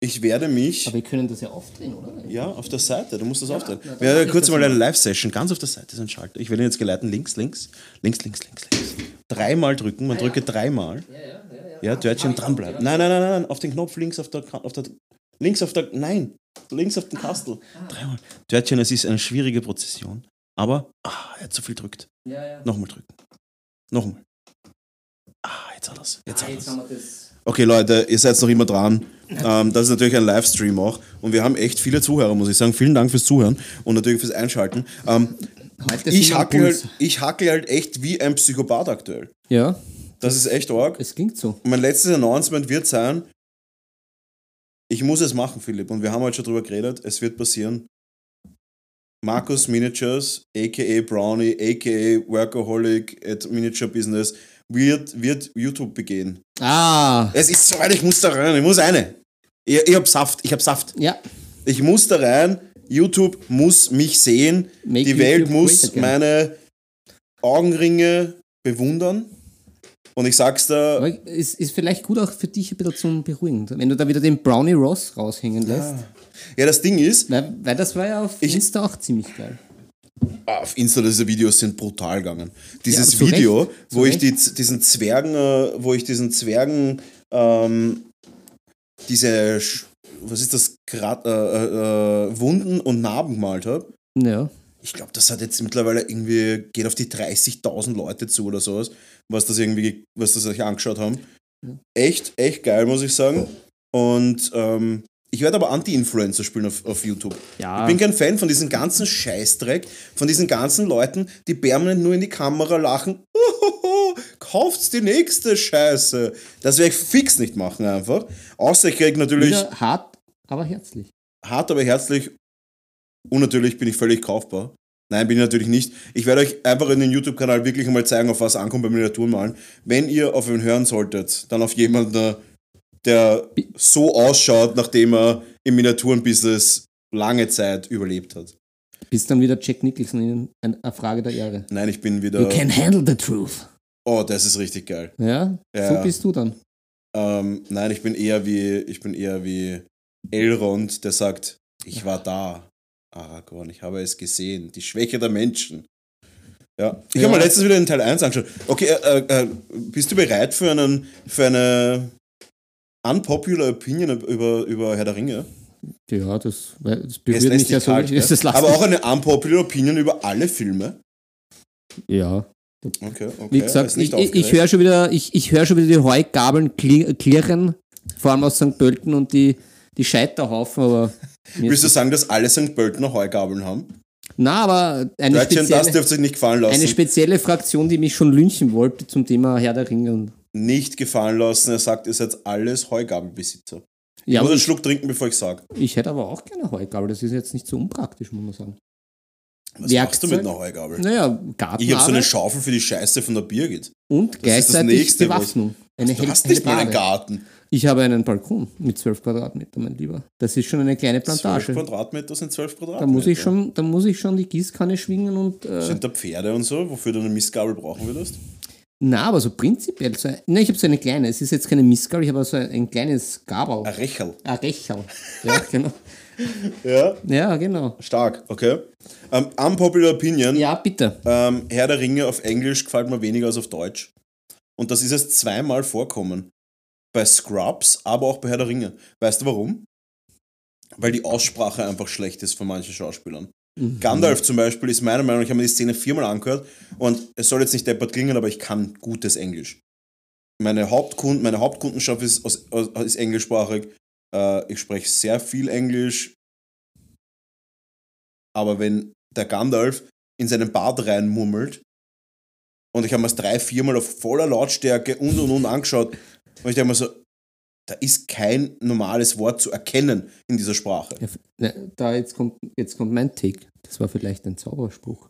ich werde mich. Aber wir können das ja aufdrehen, oder? Ja, auf der Seite, du musst das aufdrehen. na, Wir werden kurz mal eine Live-Session, ganz auf der Seite ist ein Schalter. Ich werde ihn jetzt geleiten, links, links, links, links, links, links. Dreimal drücken, man drücke dreimal. Ja, ja, ja. ja. Ja, Törtchen dranbleiben. Nein, nein, nein, nein, auf den Knopf links auf der, auf der, links auf der, nein, links auf den Kastel. Dreimal. Törtchen, es ist eine schwierige Prozession, aber, ah, er hat zu viel drückt. ja, ja. Nochmal drücken. Nochmal. Ah, jetzt hat er's. Jetzt Ah, hat jetzt er's. haben wir das. Okay, Leute, ihr seid noch immer dran. Ähm, das ist natürlich ein Livestream auch. Und wir haben echt viele Zuhörer, muss ich sagen. Vielen Dank fürs Zuhören und natürlich fürs Einschalten. Ähm, ich, Puls. halt, ich hackel halt echt wie ein Psychopath aktuell. Ja, Das ist echt arg. es klingt so. Mein letztes Announcement wird sein, ich muss es machen, Philipp. Und wir haben heute schon drüber geredet. Es wird passieren. Markus Miniatures, a.k.a. Brownie, a.k.a. Workaholic at Miniature Business, wird, wird YouTube begehen. Ah, Es ist soweit, ich muss da rein. Ich muss eine. Ich, ich hab Saft. Ich hab Saft. ja. Ich muss da rein. YouTube muss mich sehen. Make Die Welt YouTube muss meine Augenringe bewundern. Und ich sag's da, es ist vielleicht gut auch für dich ein bisschen zum Beruhigen, wenn du da wieder den Brownie Ross raushängen lässt. ja, das Ding ist, Weil, weil das war ja auf Ich- Insta auch ziemlich geil. auf Insta diese Videos sind brutal gegangen. Dieses zu Video, Recht, wo ich die, diesen Zwergen, äh, wo ich diesen Zwergen ähm, diese, was ist das, Grat, äh, äh, Wunden und Narben gemalt habe. Ja. Ich glaube, das hat jetzt mittlerweile irgendwie, geht auf die 30.000 Leute zu oder sowas, was das irgendwie, was das sich angeschaut haben. Echt, echt geil, muss ich sagen. Und ähm, Ich werde aber Anti-Influencer spielen auf, auf YouTube. Ja. Ich bin kein Fan von diesem ganzen Scheißdreck, von diesen ganzen Leuten, die permanent nur in die Kamera lachen. Uhuhu, kauft's die nächste Scheiße. Das werde ich fix nicht machen einfach. Außer ich kriege natürlich Wieder hart, aber herzlich. hart, aber herzlich. Und natürlich bin ich völlig kaufbar. Nein, bin ich natürlich nicht. Ich werde euch einfach in den YouTube-Kanal wirklich einmal zeigen, auf was ankommt beim Miniaturenmalen. Wenn ihr auf ihn hören solltet, dann auf jemanden, der so ausschaut, nachdem er im Miniaturenbusiness lange Zeit überlebt hat. Bist dann wieder Jack Nicholson in ein- eine Frage der Ehre. Nein, ich bin You wieder. can handle the truth. Oh, das ist richtig geil. Ja, Ja. so bist du dann. Ähm, nein, ich bin eher wie, ich bin eher wie Elrond, der sagt, ich war da, Aragorn, ich habe es gesehen, die Schwäche der Menschen. Ja, ich Ja. habe mir letztens wieder den Teil 1 angeschaut. Okay, äh, äh, bist du bereit für, einen, für eine unpopular Opinion über, über Herr der Ringe? Ja, das, das berührt mich ja so. kalt, <laughs> das lasst Aber auch eine unpopular Opinion über alle Filme. Ja, Okay, okay. wie gesagt, ich, ich, höre schon wieder, ich, ich höre schon wieder die Heugabeln kli- klirren, vor allem aus St. Pölten und die, die Scheiterhaufen, aber. Willst du sagen, dass alle St. Pöltener Heugabeln haben? Na, aber eine Leutchen, das spezielle, dürft euch nicht gefallen lassen. eine spezielle Fraktion, die mich schon lynchen wollte zum Thema Herr der Ringe. Und, nicht gefallen lassen. Er sagt, ihr seid alles Heugabelbesitzer. ja, ich muss einen Schluck trinken, bevor ich sage. ich hätte aber auch gerne Heugabel, das ist jetzt nicht so unpraktisch, muss man sagen. Was Werkzeug? machst du mit einer Heugabel? Naja, Ich habe so eine Schaufel für die Scheiße von der Birgit. und das gleichzeitig Nächste, was- Bewaffnung. Eine Du hast nicht mal einen. Garten. Ich habe einen Balkon mit 12 Quadratmeter, mein Lieber. Das ist schon eine kleine 12 Plantage. Quadratmeter sind 12 Quadratmeter. Da muss ich schon, da muss ich schon die Gießkanne schwingen und. Äh, Sind da Pferde und so, wofür du eine Mistgabel brauchen würdest? na, aber so prinzipiell. So, ne, ich habe so eine kleine. Es ist jetzt keine Mistgabel, ich habe so ein, ein kleines Gabel. Ein Rechel. Ein Recherl. Ja, <laughs> genau. <laughs> Ja, Ja, genau. stark, okay. Ähm, unpopular Opinion. Ja, bitte. Ähm, Herr der Ringe auf Englisch gefällt mir weniger als auf Deutsch. Und das ist erst zweimal vorkommen. Bei Scrubs, aber auch bei Herr der Ringe. Weißt du warum? Weil die Aussprache einfach schlecht ist von manchen Schauspielern. Mhm. Gandalf zum Beispiel ist meiner Meinung nach, ich habe mir die Szene viermal angehört und es soll jetzt nicht deppert klingen, aber ich kann gutes Englisch. Meine, Hauptkund, meine Hauptkundenschaft ist, aus, aus, ist englischsprachig. Äh, ich spreche sehr viel Englisch. Aber wenn der Gandalf in seinen Bart reinmummelt und ich habe mir das drei, viermal auf voller Lautstärke und und und angeschaut und ich denke mir so, da ist kein normales Wort zu erkennen in dieser Sprache. Ja, ne, da jetzt kommt, jetzt kommt mein Take. Das war vielleicht ein Zauberspruch.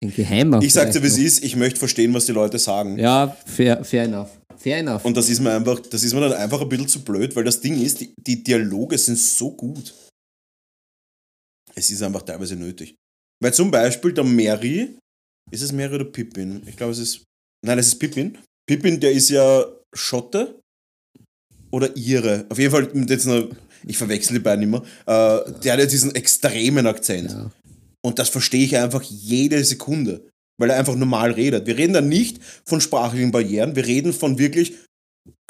Ein geheimer. Ich sag's dir, wie es ist, ich möchte verstehen, was die Leute sagen. Ja, fair, fair enough. Fair enough. Und das ist mir einfach, das ist mir dann einfach ein bisschen zu blöd, weil das Ding ist, die, die Dialoge sind so gut. Es ist einfach teilweise nötig. Weil zum Beispiel der Mary, ist es Mary oder Pippin? Ich glaube, es ist, nein, es ist Pippin. Pippin, der ist ja Schotte oder Ire. Auf jeden Fall, jetzt noch, ich verwechsel die beiden immer. Äh, der hat ja diesen extremen Akzent. ja. Und das verstehe ich einfach jede Sekunde, weil er einfach normal redet. Wir reden da nicht von sprachlichen Barrieren, wir reden von wirklich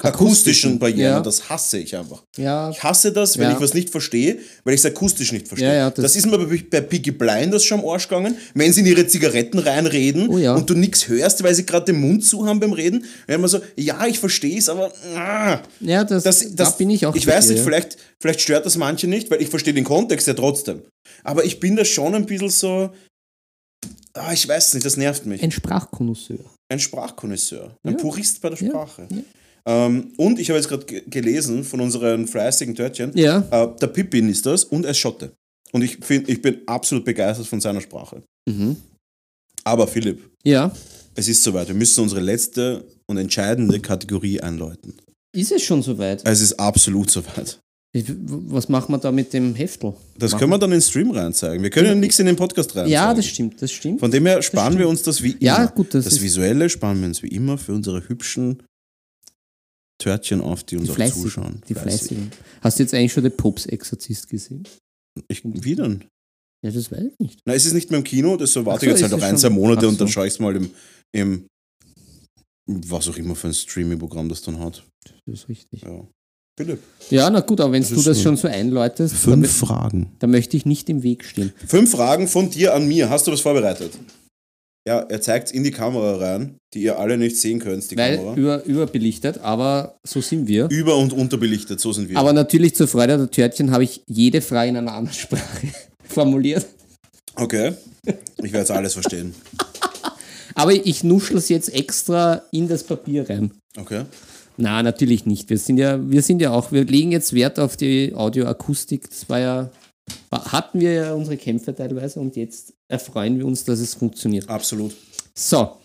akustischen Barrieren. ja. Das hasse ich einfach. ja, Ich hasse das, wenn Ja. ich was nicht verstehe, weil ich es akustisch nicht verstehe. Ja, das, das- ist mir bei, bei Piggy Blinders schon am Arsch gegangen, wenn sie in ihre Zigaretten reinreden Oh und du nichts hörst, weil sie gerade den Mund zu haben beim Reden. Dann immer so, ja, ich verstehe es, aber ah, ja das, das, das, da bin ich auch. Ich weiß dir, nicht, vielleicht, vielleicht stört das manche nicht, weil ich verstehe den Kontext ja trotzdem. Aber ich bin da schon ein bisschen so. Ah, ich weiß nicht, das nervt mich. Ein Sprachkonnoisseur. Ein Sprachkonnoisseur. Ein Ja. Purist bei der Ja, Sprache. ja. Ähm, und ich habe jetzt gerade ge- gelesen von unseren fleißigen Törtchen, Ja, äh, der Pippin ist das und er ist Schotte. Und ich, find, ich bin absolut begeistert von seiner Sprache. mhm. Aber Philipp, ja. es ist soweit. Wir müssen unsere letzte und entscheidende Kategorie einläuten. Ist es schon soweit? Es ist absolut soweit. Ich- Was machen wir da mit dem Heftel? Das Machen- können wir dann in den Stream reinzeigen. Wir können ja nichts in den Podcast reinzeigen. Ja, das stimmt, das stimmt. Von dem her sparen wir uns das wie immer. Ja, gut, das das Visuelle sparen wir uns wie immer für unsere hübschen Törtchen auf, die uns Die auch zuschauen. Die Fleißig. Fleißigen. Hast du jetzt eigentlich schon den Pops-Exorzist gesehen? Ich, wie denn? Ja, das weiß ich nicht. Na, es ist nicht mehr im Kino, das so, warte Ach so, jetzt halt noch ein, zwei Monate Ach und dann so. schaue ich es mal im, im, was auch immer für ein Streaming-Programm das dann hat. Das ist richtig. Ja. Philipp. Ja, na gut, aber wenn Das du das schon so einläutest, dann, Fünf mö- Fragen. dann möchte ich nicht im Weg stehen. Fünf Fragen von dir an mir. Hast du was vorbereitet? Ja, er zeigt in die Kamera rein, die ihr alle nicht sehen könnt, die Weil Kamera. über, überbelichtet, aber so sind wir. Über- und unterbelichtet, so sind wir. Aber natürlich zur Freude der Törtchen habe ich jede Frage in einer anderen Sprache <laughs> formuliert. okay. Ich werde jetzt alles verstehen. <laughs> Aber ich nuschel es jetzt extra in das Papier rein. Okay. Na, natürlich nicht. Wir sind ja, wir sind ja auch, wir legen jetzt Wert auf die Audioakustik. Das war ja, hatten wir ja unsere Kämpfe teilweise und jetzt erfreuen wir uns, dass es funktioniert. Absolut. So,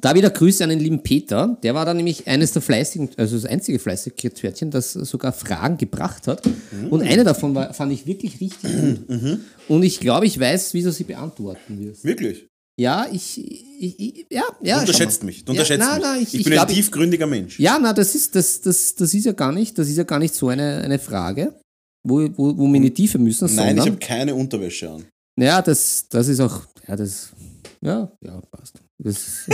da wieder Grüße an den lieben Peter. Der war da nämlich eines der fleißigen, also das einzige fleißige Törtchen, das sogar Fragen gebracht hat. Und eine davon war, fand ich wirklich richtig gut. Und ich glaube, ich weiß, wie du sie beantworten wirst. Wirklich. Ja, ich, ich, ich ja, ja. Du unterschätzt mich. Du unterschätzt ja, mich. Nein, nein, ich, ich, ich bin glaub, ein tiefgründiger Mensch. Ja, na, das ist, das, das, das ist ja gar nicht, das ist ja gar nicht so eine, eine Frage, wo, wo, wo wir in die Tiefe müssen, Nein, ich sondern, habe keine Unterwäsche an. ja, das, das ist auch, ja, das, ja, ja, passt. Das,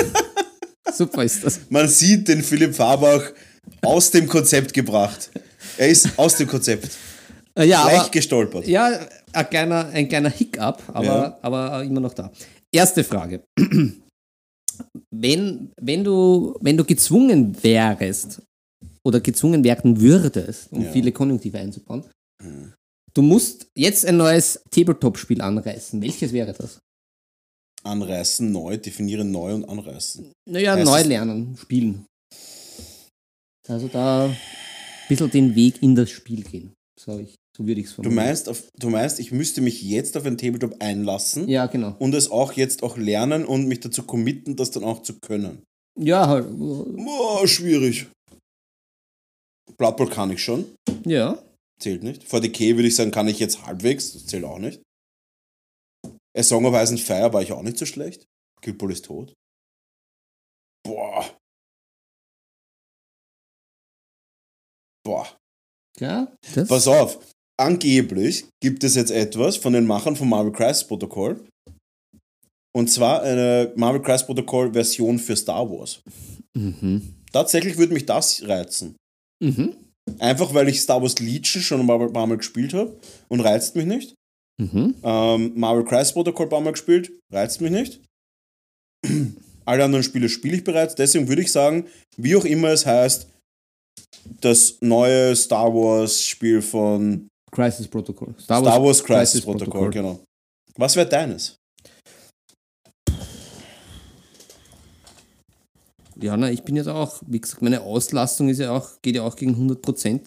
<laughs> super ist das. Man sieht den Philipp Fabach aus dem Konzept gebracht. Er ist aus dem Konzept. Äh, Ja, Leicht aber, gestolpert. ja, ein kleiner, ein kleiner Hiccup, aber, Ja. aber immer noch da. Erste Frage. <clears throat> Wenn, wenn, du, wenn du gezwungen wärst oder gezwungen werden würdest, um Ja. viele Konjunktive einzubauen, du musst jetzt ein neues Tabletop-Spiel anreißen. Welches wäre das? Anreißen, neu, definieren neu und anreißen. Naja, Heißt neu lernen, spielen. Also da ein bisschen den Weg in das Spiel gehen. So, ich, so würde ich es Du meinst, auf, du meinst, ich müsste mich jetzt auf ein Tabletop einlassen Ja, genau. und es auch jetzt auch lernen und mich dazu committen, das dann auch zu können. Ja, halt, Boah, schwierig. Blood Bowl kann ich schon, ja. zählt nicht. 40k würde ich sagen, kann ich jetzt halbwegs, das zählt auch nicht. A Song of Ice and Fire war ich auch nicht so schlecht. Guild Ball ist tot. Boah. Boah. Ja, das. Pass auf, angeblich gibt es jetzt etwas von den Machern vom Marvel Crisis Protocol. Und zwar eine Marvel Crisis Protocol Version für Star Wars. Mhm. Tatsächlich würde mich das reizen. Mhm. Einfach weil ich Star Wars Legion schon ein paar paar Mal gespielt habe und reizt mich nicht. Mhm. Ähm, Marvel Crisis Protocol ein paar Mal gespielt, reizt mich nicht. <clears throat> Alle anderen Spiele spiele ich bereits, deswegen würde ich sagen, wie auch immer es heißt, das neue Star Wars Spiel von Crisis Protocol. Star Wars Crisis Protocol, genau. Was wäre deines? Ja, na, ich bin jetzt auch, wie gesagt, meine Auslastung ist ja auch, geht ja auch gegen 100%.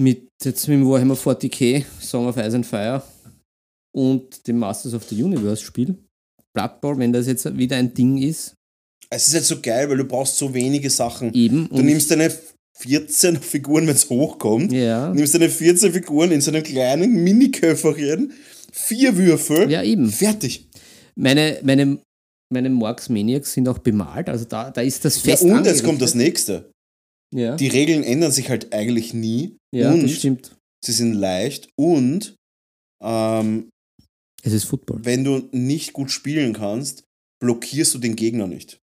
Mit jetzt mit dem Warhammer 40k, Song of Ice and Fire und dem Masters of the Universe Spiel. Blood Bowl, wenn das jetzt wieder ein Ding ist, Es ist halt so geil, weil du brauchst so wenige Sachen. eben. Du nimmst deine 14 Figuren, wenn es hochkommt, ja, nimmst deine 14 Figuren in so einem kleinen Mini-Köfferchen, vier Würfel, ja, eben. fertig. Meine, meine, meine Morgs Maniacs sind auch bemalt, also da, da ist das Ja, fest und jetzt kommt das nächste. Ja, Die Regeln ändern sich halt eigentlich nie. ja und das stimmt. sie sind leicht und ähm, Es ist Football. wenn du nicht gut spielen kannst, blockierst du den Gegner nicht.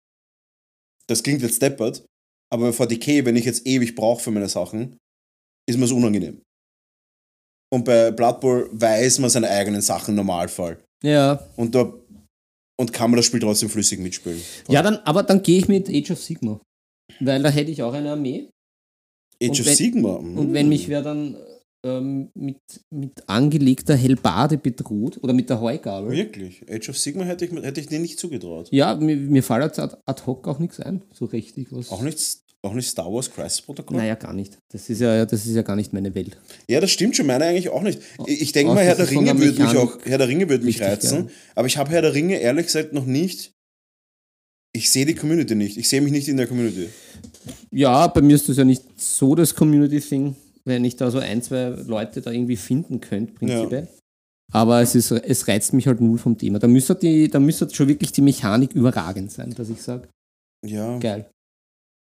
Das klingt jetzt deppert, aber bei 40k, wenn ich jetzt ewig brauche für meine Sachen, ist mir so unangenehm. Und bei Blood Bowl weiß man seine eigenen Sachen im Normalfall. Ja, Und, da, und kann man das Spiel trotzdem flüssig mitspielen. ja dann, aber dann gehe ich mit Age of Sigma. Weil da hätte ich auch eine Armee. Age und of wenn- Sigma. Und wenn mich wer dann ähm, mit, mit angelegter Hellbade bedroht oder mit der Heugabel. Wirklich. Age of Sigma hätte ich, hätte ich dir nicht zugetraut. Ja, mir, mir fällt jetzt ad, ad hoc auch nichts ein, so richtig was. Auch nicht, auch nicht Star Wars Crisis Protocol? Naja, gar nicht. Das ist ja, das ist ja gar nicht meine Welt. Ja, das stimmt schon, meine eigentlich auch nicht. Ich, denke mal, Herr der Ringe würde mich auch, Herr der Ringe würde mich reizen, aber ich habe Herr der Ringe ehrlich gesagt noch nicht. Ich sehe die Community nicht. Ich sehe mich nicht in der Community. Ja, bei mir ist das ja nicht so das Community-Thing, wenn ich da so ein, zwei Leute da irgendwie finden könnte, prinzipiell. Aber es, ist, es reizt mich halt null vom Thema. Da müsste, die, da müsste schon wirklich die Mechanik überragend sein, dass ich sage, Ja. geil.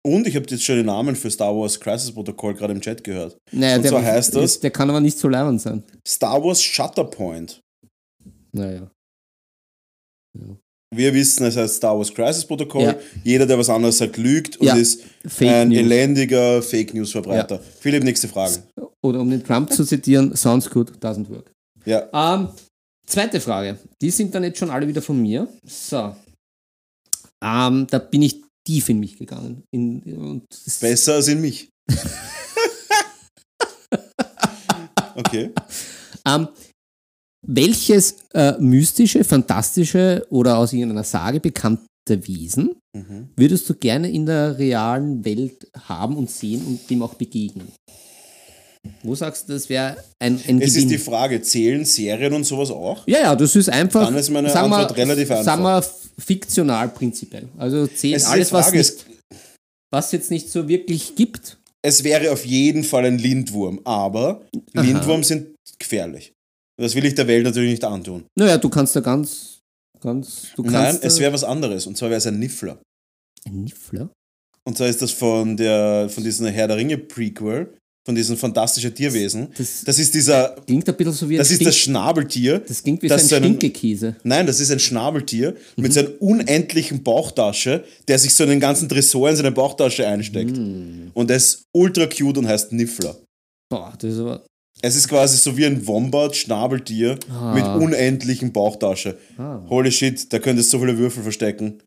Und ich habe jetzt schon den Namen für Star Wars Crisis Protocol gerade im Chat gehört. Naja, Und der, zwar heißt das- ist, der kann aber nicht so leibend sein. Star Wars Shutterpoint. Naja. Wir wissen, es heißt Star Wars Crisis Protocol. Ja. Jeder, der was anderes sagt, lügt und Ja. ist Fake ein News. elendiger Fake News Verbreiter. Philipp, nächste Frage. Oder um den Trump zu zitieren, sounds good, doesn't work. Ja. Ähm, Zweite Frage. Die sind dann jetzt schon alle wieder von mir. So. Ähm, da bin ich tief in mich gegangen. In, das- Besser als in mich. <laughs> okay. Ähm, welches äh, mystische, fantastische oder aus irgendeiner Sage bekannte Wesen Mhm. würdest du gerne in der realen Welt haben und sehen und dem auch begegnen? Wo sagst du, das wäre ein, ein Es ist Gewinn? die Frage, zählen Serien und sowas auch? ja, ja, das ist einfach. Dann ist meine sagen wir- Antwort relativ Sagen wir fiktional prinzipiell. Also zählt ist die alles, was, Frage, nicht, was jetzt nicht so wirklich gibt. Es wäre auf jeden Fall ein Lindwurm, aber Aha. Lindwurm sind gefährlich. Das will ich der Welt natürlich nicht antun. Naja, du kannst da ganz. ganz du kannst Nein, es wäre was anderes. Und zwar wäre es ein Niffler. Ein Niffler? Und zwar ist das von, der, von diesem Herr der Ringe Prequel, von diesem fantastischen Tierwesen. Das, Das ist dieser, klingt ein bisschen so wie ein das ist das Stink- Schnabeltier. das klingt wie das so ein Stinkekäse. Nein, das ist ein Schnabeltier Mhm. mit seiner unendlichen Bauchtasche, der sich so einen ganzen Tresor in seine Bauchtasche einsteckt. Mm. Und der ist ultra cute und heißt Niffler. Boah, das ist aber. Es ist quasi so wie ein Wombat-Schnabeltier Ah. mit unendlichen Bauchtasche. Ah. Holy shit, da könntest du so viele Würfel verstecken.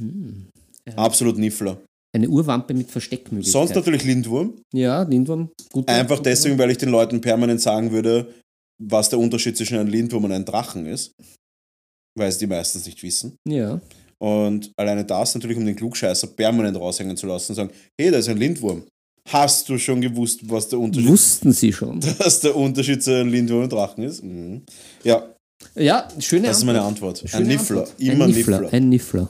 Mm. Absolut Niffler. Eine Urwampe mit Versteckmöglichkeit. Sonst natürlich Lindwurm. Ja, Lindwurm. Gut. Einfach deswegen, weil ich den Leuten permanent sagen würde, was der Unterschied zwischen einem Lindwurm und einem Drachen ist. Weil es die meistens nicht wissen. Ja. Und alleine das natürlich, um den Klugscheißer permanent raushängen zu lassen und sagen, hey, da ist ein Lindwurm. Hast du schon gewusst, was der Unterschied, Wussten sie schon. <laughs> was der Unterschied zu Lindwurm und Drachen ist? Mhm. Ja, Ja, schöne das ist meine Antwort. Schöne ein Niffler. Antwort. Immer ein Niffler, Niffler. Ein Niffler.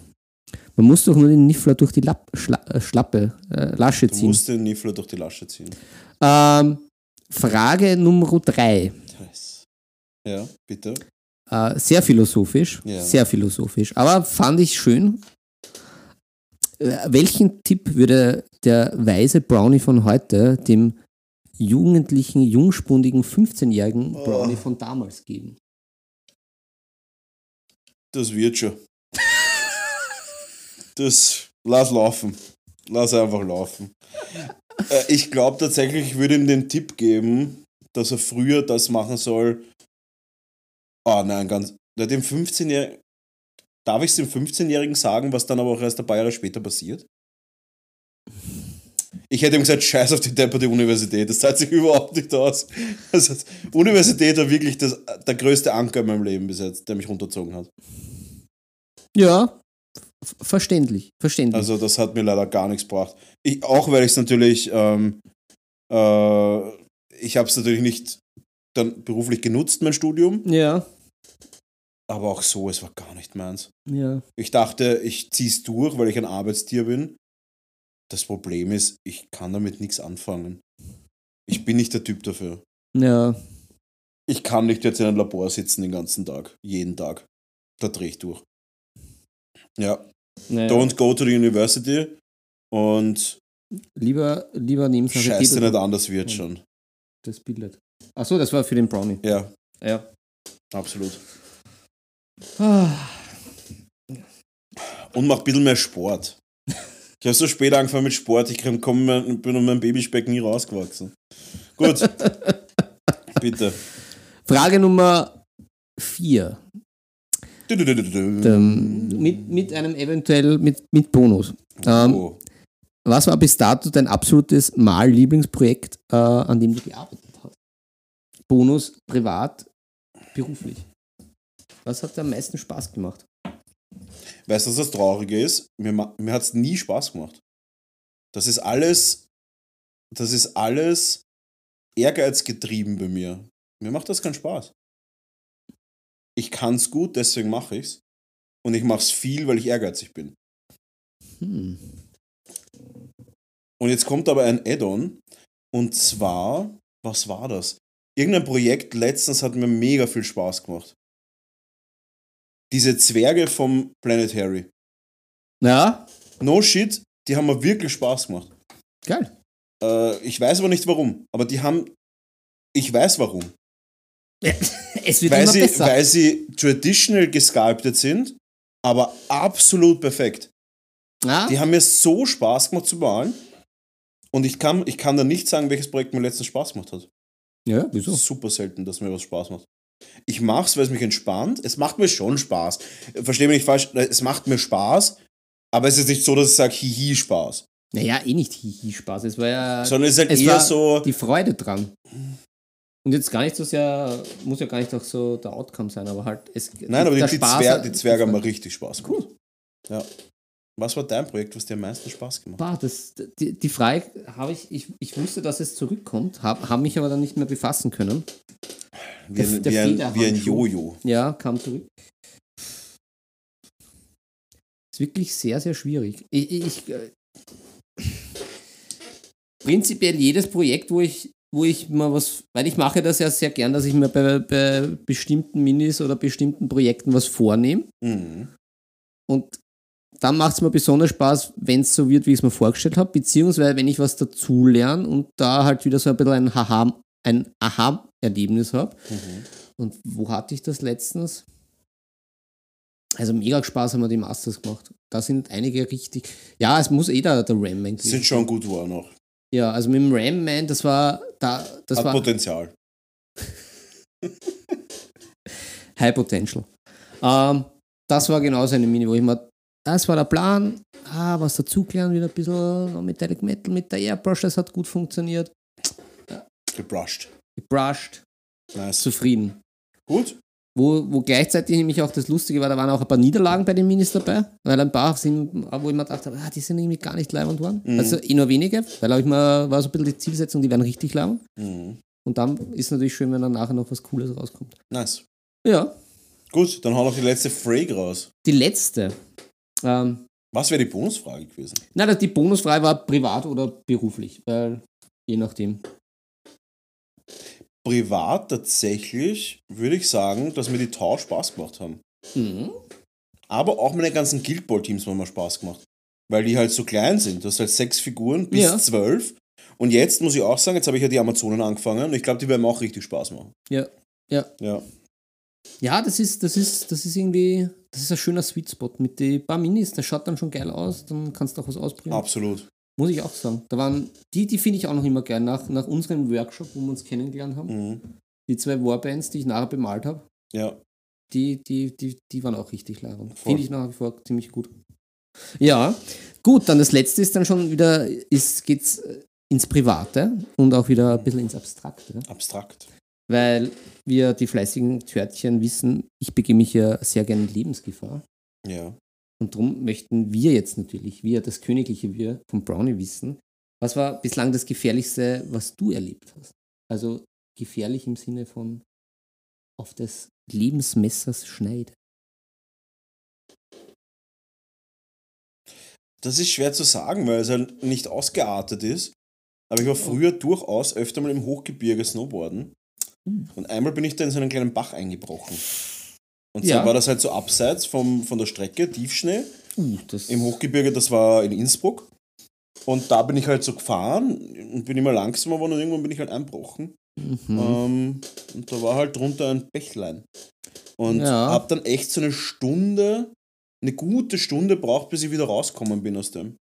Man muss doch nur den Niffler durch die Lapp, Schla, äh, Schlappe, äh, Lasche Du ziehen. musst den Niffler durch die Lasche ziehen. Ähm, Frage Nummer drei. Ja, bitte. Äh, sehr philosophisch. Ja. Sehr philosophisch. Aber fand ich schön. Äh, welchen Tipp würde der weise Brownie von heute dem jugendlichen, jungspundigen 15-jährigen Oh. Brownie von damals geben? Das wird schon. Das lass laufen. Lass einfach laufen. Äh, ich glaube tatsächlich, ich würde ihm den Tipp geben, dass er früher das machen soll. Ah, nein, ganz. Na, Dem 15-Jährigen. Darf ich es dem 15-Jährigen sagen, was dann aber auch erst ein paar Jahre später passiert? Ich hätte ihm gesagt, scheiß auf die depperte Universität, das zahlt sich überhaupt nicht aus. Also, Universität war wirklich das, der größte Anker in meinem Leben bis jetzt, der mich runterzogen hat. Ja, verständlich. Verständlich. Also das hat mir leider gar nichts gebracht. Ich, auch weil ich es natürlich, ähm, äh, ich habe es natürlich nicht dann beruflich genutzt, mein Studium, ja, aber auch so, es war gar nicht meins. ja. Ich dachte, ich ziehe es durch, weil ich ein Arbeitstier bin. Das Problem ist, ich kann damit nichts anfangen. Ich bin nicht der Typ dafür. Ja, Ich kann nicht jetzt in einem Labor sitzen den ganzen Tag, jeden Tag. Da drehe ich durch. Ja, naja. don't go to the university und lieber, lieber neben scheiße nicht an, das wird Ja. schon. das Bildet. Achso, das war für den Brownie. Ja, Ja. absolut. Und mach ein bisschen mehr Sport. Ich habe so spät angefangen mit Sport, ich komm, bin um mein Babyspeck nie rausgewachsen. Gut. <laughs> Bitte. Frage Nummer vier. Du, du, du, du, du. Ähm, mit, mit einem eventuell mit, mit Bonus. Ähm, Oh. Was war bis dato dein absolutes Mal-Lieblingsprojekt, äh, an dem du gearbeitet hast? Bonus, privat, beruflich. Was hat dir am meisten Spaß gemacht? Weißt du, was das Traurige ist? Mir, mir hat es nie Spaß gemacht. Das ist alles, das ist alles ehrgeizgetrieben bei mir. Mir macht das keinen Spaß. Ich kann es gut, deswegen mache ich es. Und ich mache es viel, weil ich ehrgeizig bin. Hm. Und jetzt kommt aber ein Add-on. Und zwar, was war das? Irgendein Projekt letztens hat mir mega viel Spaß gemacht. Diese Zwerge vom Planet Harry. Ja, No shit, die haben mir wirklich Spaß gemacht. geil. Äh, ich weiß aber nicht warum. Aber die haben. Ich weiß warum. <laughs> Es wird Weil immer sie, besser. weil sie traditional gesculptet sind, aber absolut perfekt. ja? Die haben mir so Spaß gemacht zu malen. Und ich kann, ich kann da nicht sagen, welches Projekt mir letztens Spaß gemacht hat. ja, wieso? Super selten, dass mir was Spaß macht. Ich mach's, weil es mich entspannt. Es macht mir schon Spaß. Verstehe mich nicht falsch, es macht mir Spaß, aber es ist nicht so, dass ich sage, hihi, Spaß. Naja, eh nicht Hihi-Spaß. Es war ja. Sondern es ist halt es eher war so. Die Freude dran. Und jetzt gar nicht so sehr, muss ja gar nicht auch so der Outcome sein, aber halt. Es, Nein, aber die, Spaß- Zwer die Zwerge haben richtig Spaß gemacht. Ja. Was war dein Projekt, was dir am meisten Spaß gemacht hat? Bah, das, die, die Frage habe ich, ich, ich wusste, dass es zurückkommt, habe hab mich aber dann nicht mehr befassen können. Wie Der- ein, der wie ein, wie ein. Jojo. Ja, kam zurück. Ist wirklich sehr, sehr schwierig. Ich, ich, äh, prinzipiell jedes Projekt, wo ich, wo ich mal was, weil ich mache das ja sehr gern, dass ich mir bei, bei bestimmten Minis oder bestimmten Projekten was vornehme. Mhm. Und dann macht es mir besonders Spaß, wenn es so wird, wie ich es mir vorgestellt habe, beziehungsweise wenn ich was dazulerne und da halt wieder so ein bisschen ein Haha, ein Aha-Erlebnis habe. Mhm. Und wo hatte ich das letztens? Also mega Spaß haben wir die Masters gemacht. Da sind einige richtig. Ja, es muss eh der, der Ram-Man gewesen Sind schon gut war noch. Ja, also mit dem Ram-Man, das war. Da, das Hat war Potenzial. <laughs> High Potential. Ähm, das war genau so eine Mini, wo ich mir. Das war der Plan. Ah, was dazugelernt, wieder ein bisschen noch Metallic Metal mit der Airbrush, das hat gut funktioniert. Gebrushed. Gebrushed, Nice. zufrieden. Gut. Wo, wo gleichzeitig nämlich auch das Lustige war, da waren auch ein paar Niederlagen bei den Minis dabei, weil ein paar sind, wo ich mir gedacht habe, ah, die sind irgendwie gar nicht leibend worden. Mhm. Also eh nur wenige, weil ich mir, war so ein bisschen die Zielsetzung, die werden richtig leibend. Mhm. Und dann ist natürlich schön, wenn dann nachher noch was Cooles rauskommt. Nice. Ja, Gut, dann hau noch die letzte Frage raus. die letzte. Ähm, Was wäre die Bonusfrage gewesen? na, die Bonusfrage war privat oder beruflich, weil je nachdem. Privat tatsächlich würde ich sagen, dass mir die Tau Spaß gemacht haben. Mhm. Aber auch meine ganzen Guild Ball Teams haben mir Spaß gemacht. Weil die halt so klein sind. Du hast halt sechs Figuren bis Ja. zwölf. Und jetzt muss ich auch sagen, jetzt habe ich ja die Amazonen angefangen und ich glaube, die werden mir auch richtig Spaß machen. Ja, ja. Ja. Ja, das ist, das ist, das ist irgendwie, das ist ein schöner Sweet Spot mit den paar Minis, das schaut dann schon geil aus, dann kannst du auch was ausprobieren. Absolut. Muss ich auch sagen. Da waren, die, die finde ich auch noch immer geil. Nach, nach unserem Workshop, wo wir uns kennengelernt haben, Mhm. die zwei Warbands, die ich nachher bemalt habe, Ja. die, die, die, die waren auch richtig leibend. Finde ich nach wie vor ziemlich gut. Ja, gut, dann das letzte ist dann schon wieder, ist, geht's äh, ins Private und auch wieder ein bisschen ins Abstrakte. Abstrakt. Weil wir, die fleißigen Törtchen, wissen, ich begebe mich ja sehr gerne in Lebensgefahr. Ja. Und darum möchten wir jetzt natürlich, wir, das königliche Wir von Brownie wissen, was war bislang das Gefährlichste, was du erlebt hast? Also gefährlich im Sinne von auf des Lebensmessers Schneide. Das ist schwer zu sagen, weil es halt nicht ausgeartet ist. Aber ich war früher durchaus öfter mal im Hochgebirge Snowboarden. Hm. Und einmal bin ich da in so einen kleinen Bach eingebrochen. Und Ja. zwar war das halt so abseits vom, von der Strecke, Tiefschnee. Uh, Im Hochgebirge, das war in Innsbruck. Und da bin ich halt so gefahren und bin immer langsamer geworden und irgendwann bin ich halt einbrochen. Mhm. Ähm, und da war halt drunter ein Bächlein. Und Ja. hab dann echt so eine Stunde, eine gute Stunde braucht, bis ich wieder rausgekommen bin aus dem.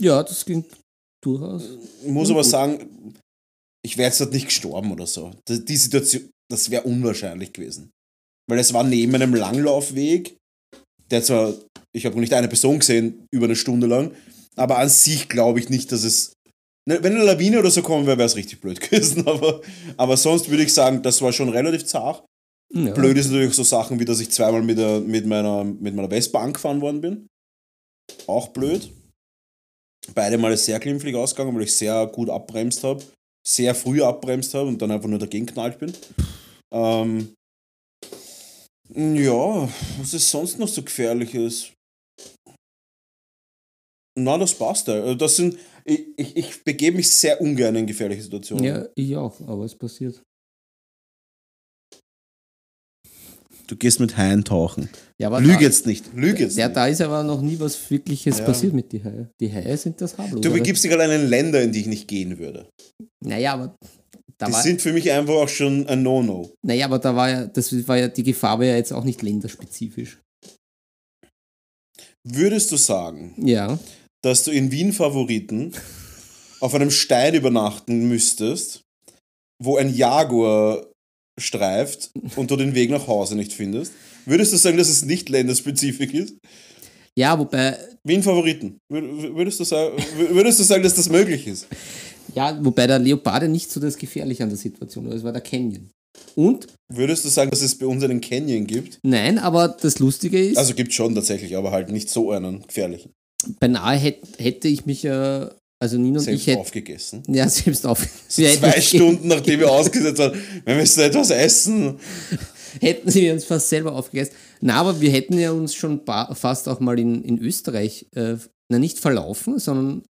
Ja, das klingt durchaus. Ich muss aber gut. sagen, ich wäre jetzt halt nicht gestorben oder so. Die Situation, das wäre unwahrscheinlich gewesen. Weil es war neben einem Langlaufweg, der zwar, ich habe noch nicht eine Person gesehen, über eine Stunde lang, aber an sich glaube ich nicht, dass es. Ne, Wenn eine Lawine oder so kommen wäre, wäre es richtig blöd <laughs> gewesen. Aber, aber sonst würde ich sagen, das war schon relativ zart. Ja. Blöd ist natürlich so Sachen, wie dass ich zweimal mit, der, mit, meiner, mit meiner Vespa angefahren worden bin. Auch blöd. Beide Male sehr glimpflich ausgegangen, weil ich sehr gut abbremst habe. Sehr früh abbremst habe und dann einfach nur dagegen knallt bin. Ähm, ja, was ist sonst noch so gefährliches? Na, das passt. Also Das sind, ich, ich, ich begebe mich sehr ungern in gefährliche Situationen. ja, ich auch, aber es passiert. Du gehst mit Haien tauchen. Ja, aber Lüg da, jetzt nicht. Lüg jetzt ja, nicht. da ist aber noch nie was Wirkliches Ja. passiert mit den Haie. Die Haie sind das harmlos. Du begibst dich allein in Länder, in die ich nicht gehen würde. Naja, aber da Die war, sind für mich einfach auch schon ein No-No. naja, aber da war ja, das war ja, die Gefahr war ja jetzt auch nicht länderspezifisch. Würdest du sagen, Ja. dass du in Wien Favoriten auf einem Stein übernachten müsstest, wo ein Jaguar streift und du den Weg nach Hause nicht findest, würdest du sagen, dass es nicht länderspezifisch ist? Ja, wobei, Wie ein Favoriten. Wür- Würdest du, sagen, würdest du sagen, dass das möglich ist? ja, wobei der Leoparde nicht so das Gefährliche an der Situation war. Es war der Canyon. Und, Würdest du sagen, dass es bei uns einen Canyon gibt? nein, aber das Lustige ist, Also gibt schon tatsächlich, aber halt nicht so einen gefährlichen. beinahe hätt, hätte ich mich ja, also Nino und Selbst ich hätten, aufgegessen. ja, <laughs> selbst auf. <laughs> Wir hätten Zwei Stunden nachdem wir ausgesetzt waren, wir müssen etwas essen. hätten sie uns fast selber aufgegessen. Na, aber wir hätten ja uns schon fast auch mal in, in Österreich, äh, na nicht verlaufen, sondern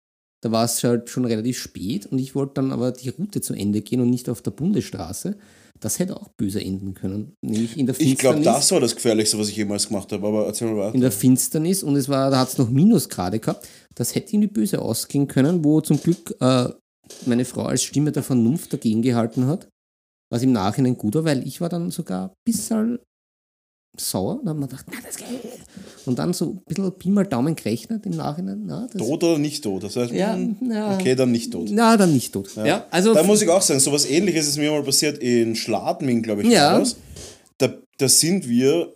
da war es halt schon relativ spät und ich wollte dann aber die Route zu Ende gehen und nicht auf der Bundesstraße. Das hätte auch böse enden können. Nämlich in der Ich glaube, Finsternis. das war das Gefährlichste, was ich jemals gemacht habe, aber erzähl mal weiter. in der Finsternis und es war, da hat es noch Minusgrade gehabt. Das hätte irgendwie böse ausgehen können, wo zum Glück äh, meine Frau als Stimme der Vernunft dagegen gehalten hat, was im Nachhinein gut war, weil ich war dann sogar ein bisschen sauer. Da haben wir gedacht, na, das geht. Und dann so ein bisschen Pi mal Daumen gerechnet im Nachhinein. Na, Tot oder nicht tot? Das heißt, Ja, ja. okay, dann nicht tot. Na, dann nicht tot. Ja, also Da muss ich auch sagen, sowas ähnliches ist mir mal passiert in Schladming, glaube ich. Ja. das. Da, da sind wir.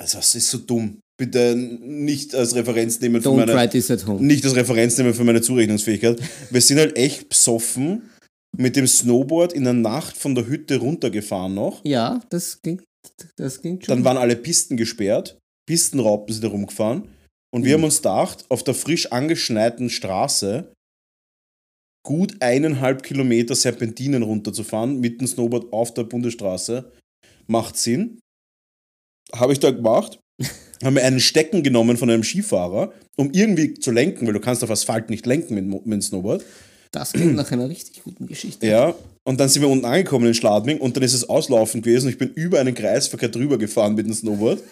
Also, das ist so dumm. Bitte nicht als Referenz nehmen für don't meine. this at home. Nicht als Referenz nehmen für meine Zurechnungsfähigkeit. Wir sind halt echt besoffen mit dem Snowboard in der Nacht von der Hütte runtergefahren noch. Ja, das ging, das ging schon. Dann waren alle Pisten gesperrt. Pistenraupen sind da rumgefahren. Und Mhm. wir haben uns gedacht, auf der frisch angeschneiten Straße gut eineinhalb Kilometer Serpentinen runterzufahren mit dem Snowboard auf der Bundesstraße. Macht Sinn. Habe ich da gemacht. <laughs> haben wir einen Stecken genommen von einem Skifahrer, um irgendwie zu lenken, weil du kannst auf Asphalt nicht lenken mit, mit dem Snowboard. das klingt nach einer richtig guten Geschichte. Ja, und dann sind wir unten angekommen in Schladming und dann ist es auslaufend gewesen. Ich bin über einen Kreisverkehr drüber gefahren mit dem Snowboard.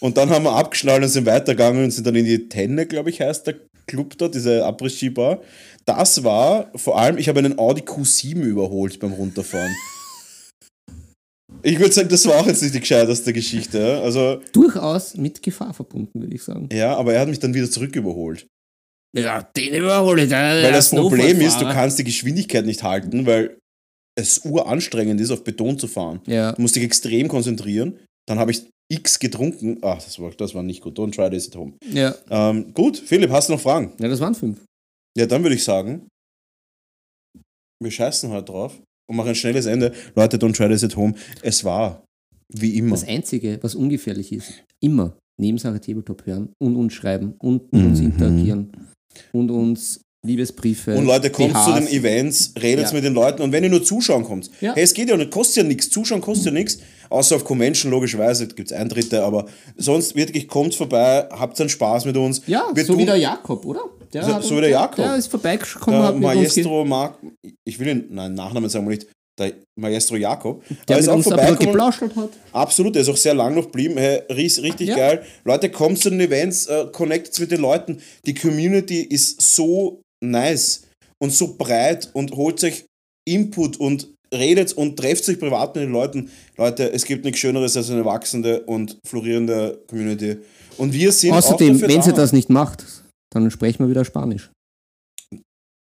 Und dann haben wir abgeschnallt und sind weitergegangen und sind dann in die Tenne, glaube ich, heißt der Club da, diese Abriss-Skibar. Das war vor allem, ich habe einen Audi Q7 überholt beim Runterfahren. Ich würde sagen, das war auch jetzt nicht die gescheiteste Geschichte. Also, Durchaus mit Gefahr verbunden, würde ich sagen. ja, aber er hat mich dann wieder zurück überholt. Ja, den überhole ich. Weil das Problem ist, du kannst die Geschwindigkeit nicht halten, weil es uranstrengend ist, auf Beton zu fahren. Ja, Du musst dich extrem konzentrieren. Dann habe ich X getrunken. Ach, das war, das war nicht gut. Don't try this at home. ja. Ähm, gut, Philipp, hast du noch Fragen? Ja, das waren fünf. Ja, dann würde ich sagen, wir scheißen heute drauf und machen ein schnelles Ende. Leute, don't try this at home. Es war wie immer. Das Einzige, was ungefährlich ist, immer Nebensache Tabletop hören und uns schreiben und mit uns Mhm. interagieren und uns Liebesbriefe. Und Leute, kommt zu den Events, redet Ja. mit den Leuten und wenn ihr nur zuschauen kommt, Ja. hey, es geht ja nicht, kostet ja nichts, zuschauen kostet ja nichts, außer auf Convention logischerweise, gibt es Eintritte, aber sonst wirklich kommt vorbei, habt einen Spaß mit uns. Ja, Wir so tun- wie der Jakob, oder? Der So- so wie der Jakob. Der ist vorbeigekommen, Der hat mit Maestro Mark, ich will ihn, nein, Nachnamen sagen wir nicht, der Maestro Jakob, der ist auch vorbeigekommen. hat. Absolut, der ist auch sehr lang noch geblieben. Hey, ries- richtig Ja. geil. Leute, kommt zu den Events, äh, connectet mit den Leuten. Die Community ist so nice und so breit und holt sich Input und redet und trefft sich privat mit den Leuten. Leute, es gibt nichts Schöneres als eine wachsende und florierende Community. Und wir sind Außerdem, wenn da. sie das nicht macht, dann sprechen wir wieder Spanisch.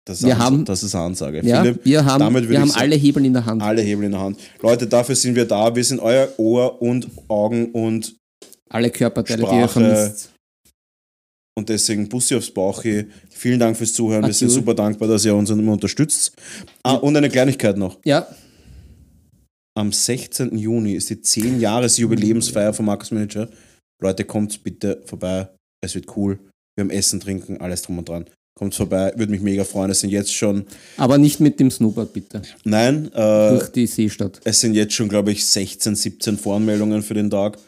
das ist, wir haben- das ist eine Ansage. Ja, Philipp, wir haben, damit wir haben sagen- alle Hebel in der Hand. alle Hebel in der Hand. Leute, dafür sind wir da. Wir sind euer Ohr und Augen und Alle Körperteile, die ihr Sprache, vermisst. Und deswegen Bussi aufs Bauchi. Vielen Dank fürs Zuhören. Wir sind Adieu. super dankbar, dass ihr uns immer unterstützt. Ah, und eine Kleinigkeit noch. Ja, Am 16. Juni ist die 10-Jahres-Jubiläumsfeier von Markus Manager. Leute, kommt bitte vorbei. Es wird cool. Wir haben Essen, Trinken, alles drum und dran. Kommt vorbei, würde mich mega freuen. Es sind jetzt schon, aber nicht mit dem Snowboard, bitte. nein, äh, Durch die Seestadt. es sind jetzt schon, glaube ich, 16, 17 Voranmeldungen für den Tag.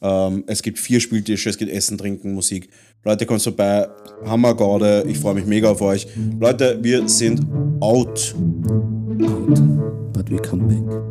Ähm, es gibt vier Spieltische, es gibt Essen, Trinken, Musik. Leute, kommt vorbei. Hammer Gaude. Ich freue mich mega auf euch. Leute, wir sind out. Out, but we come back.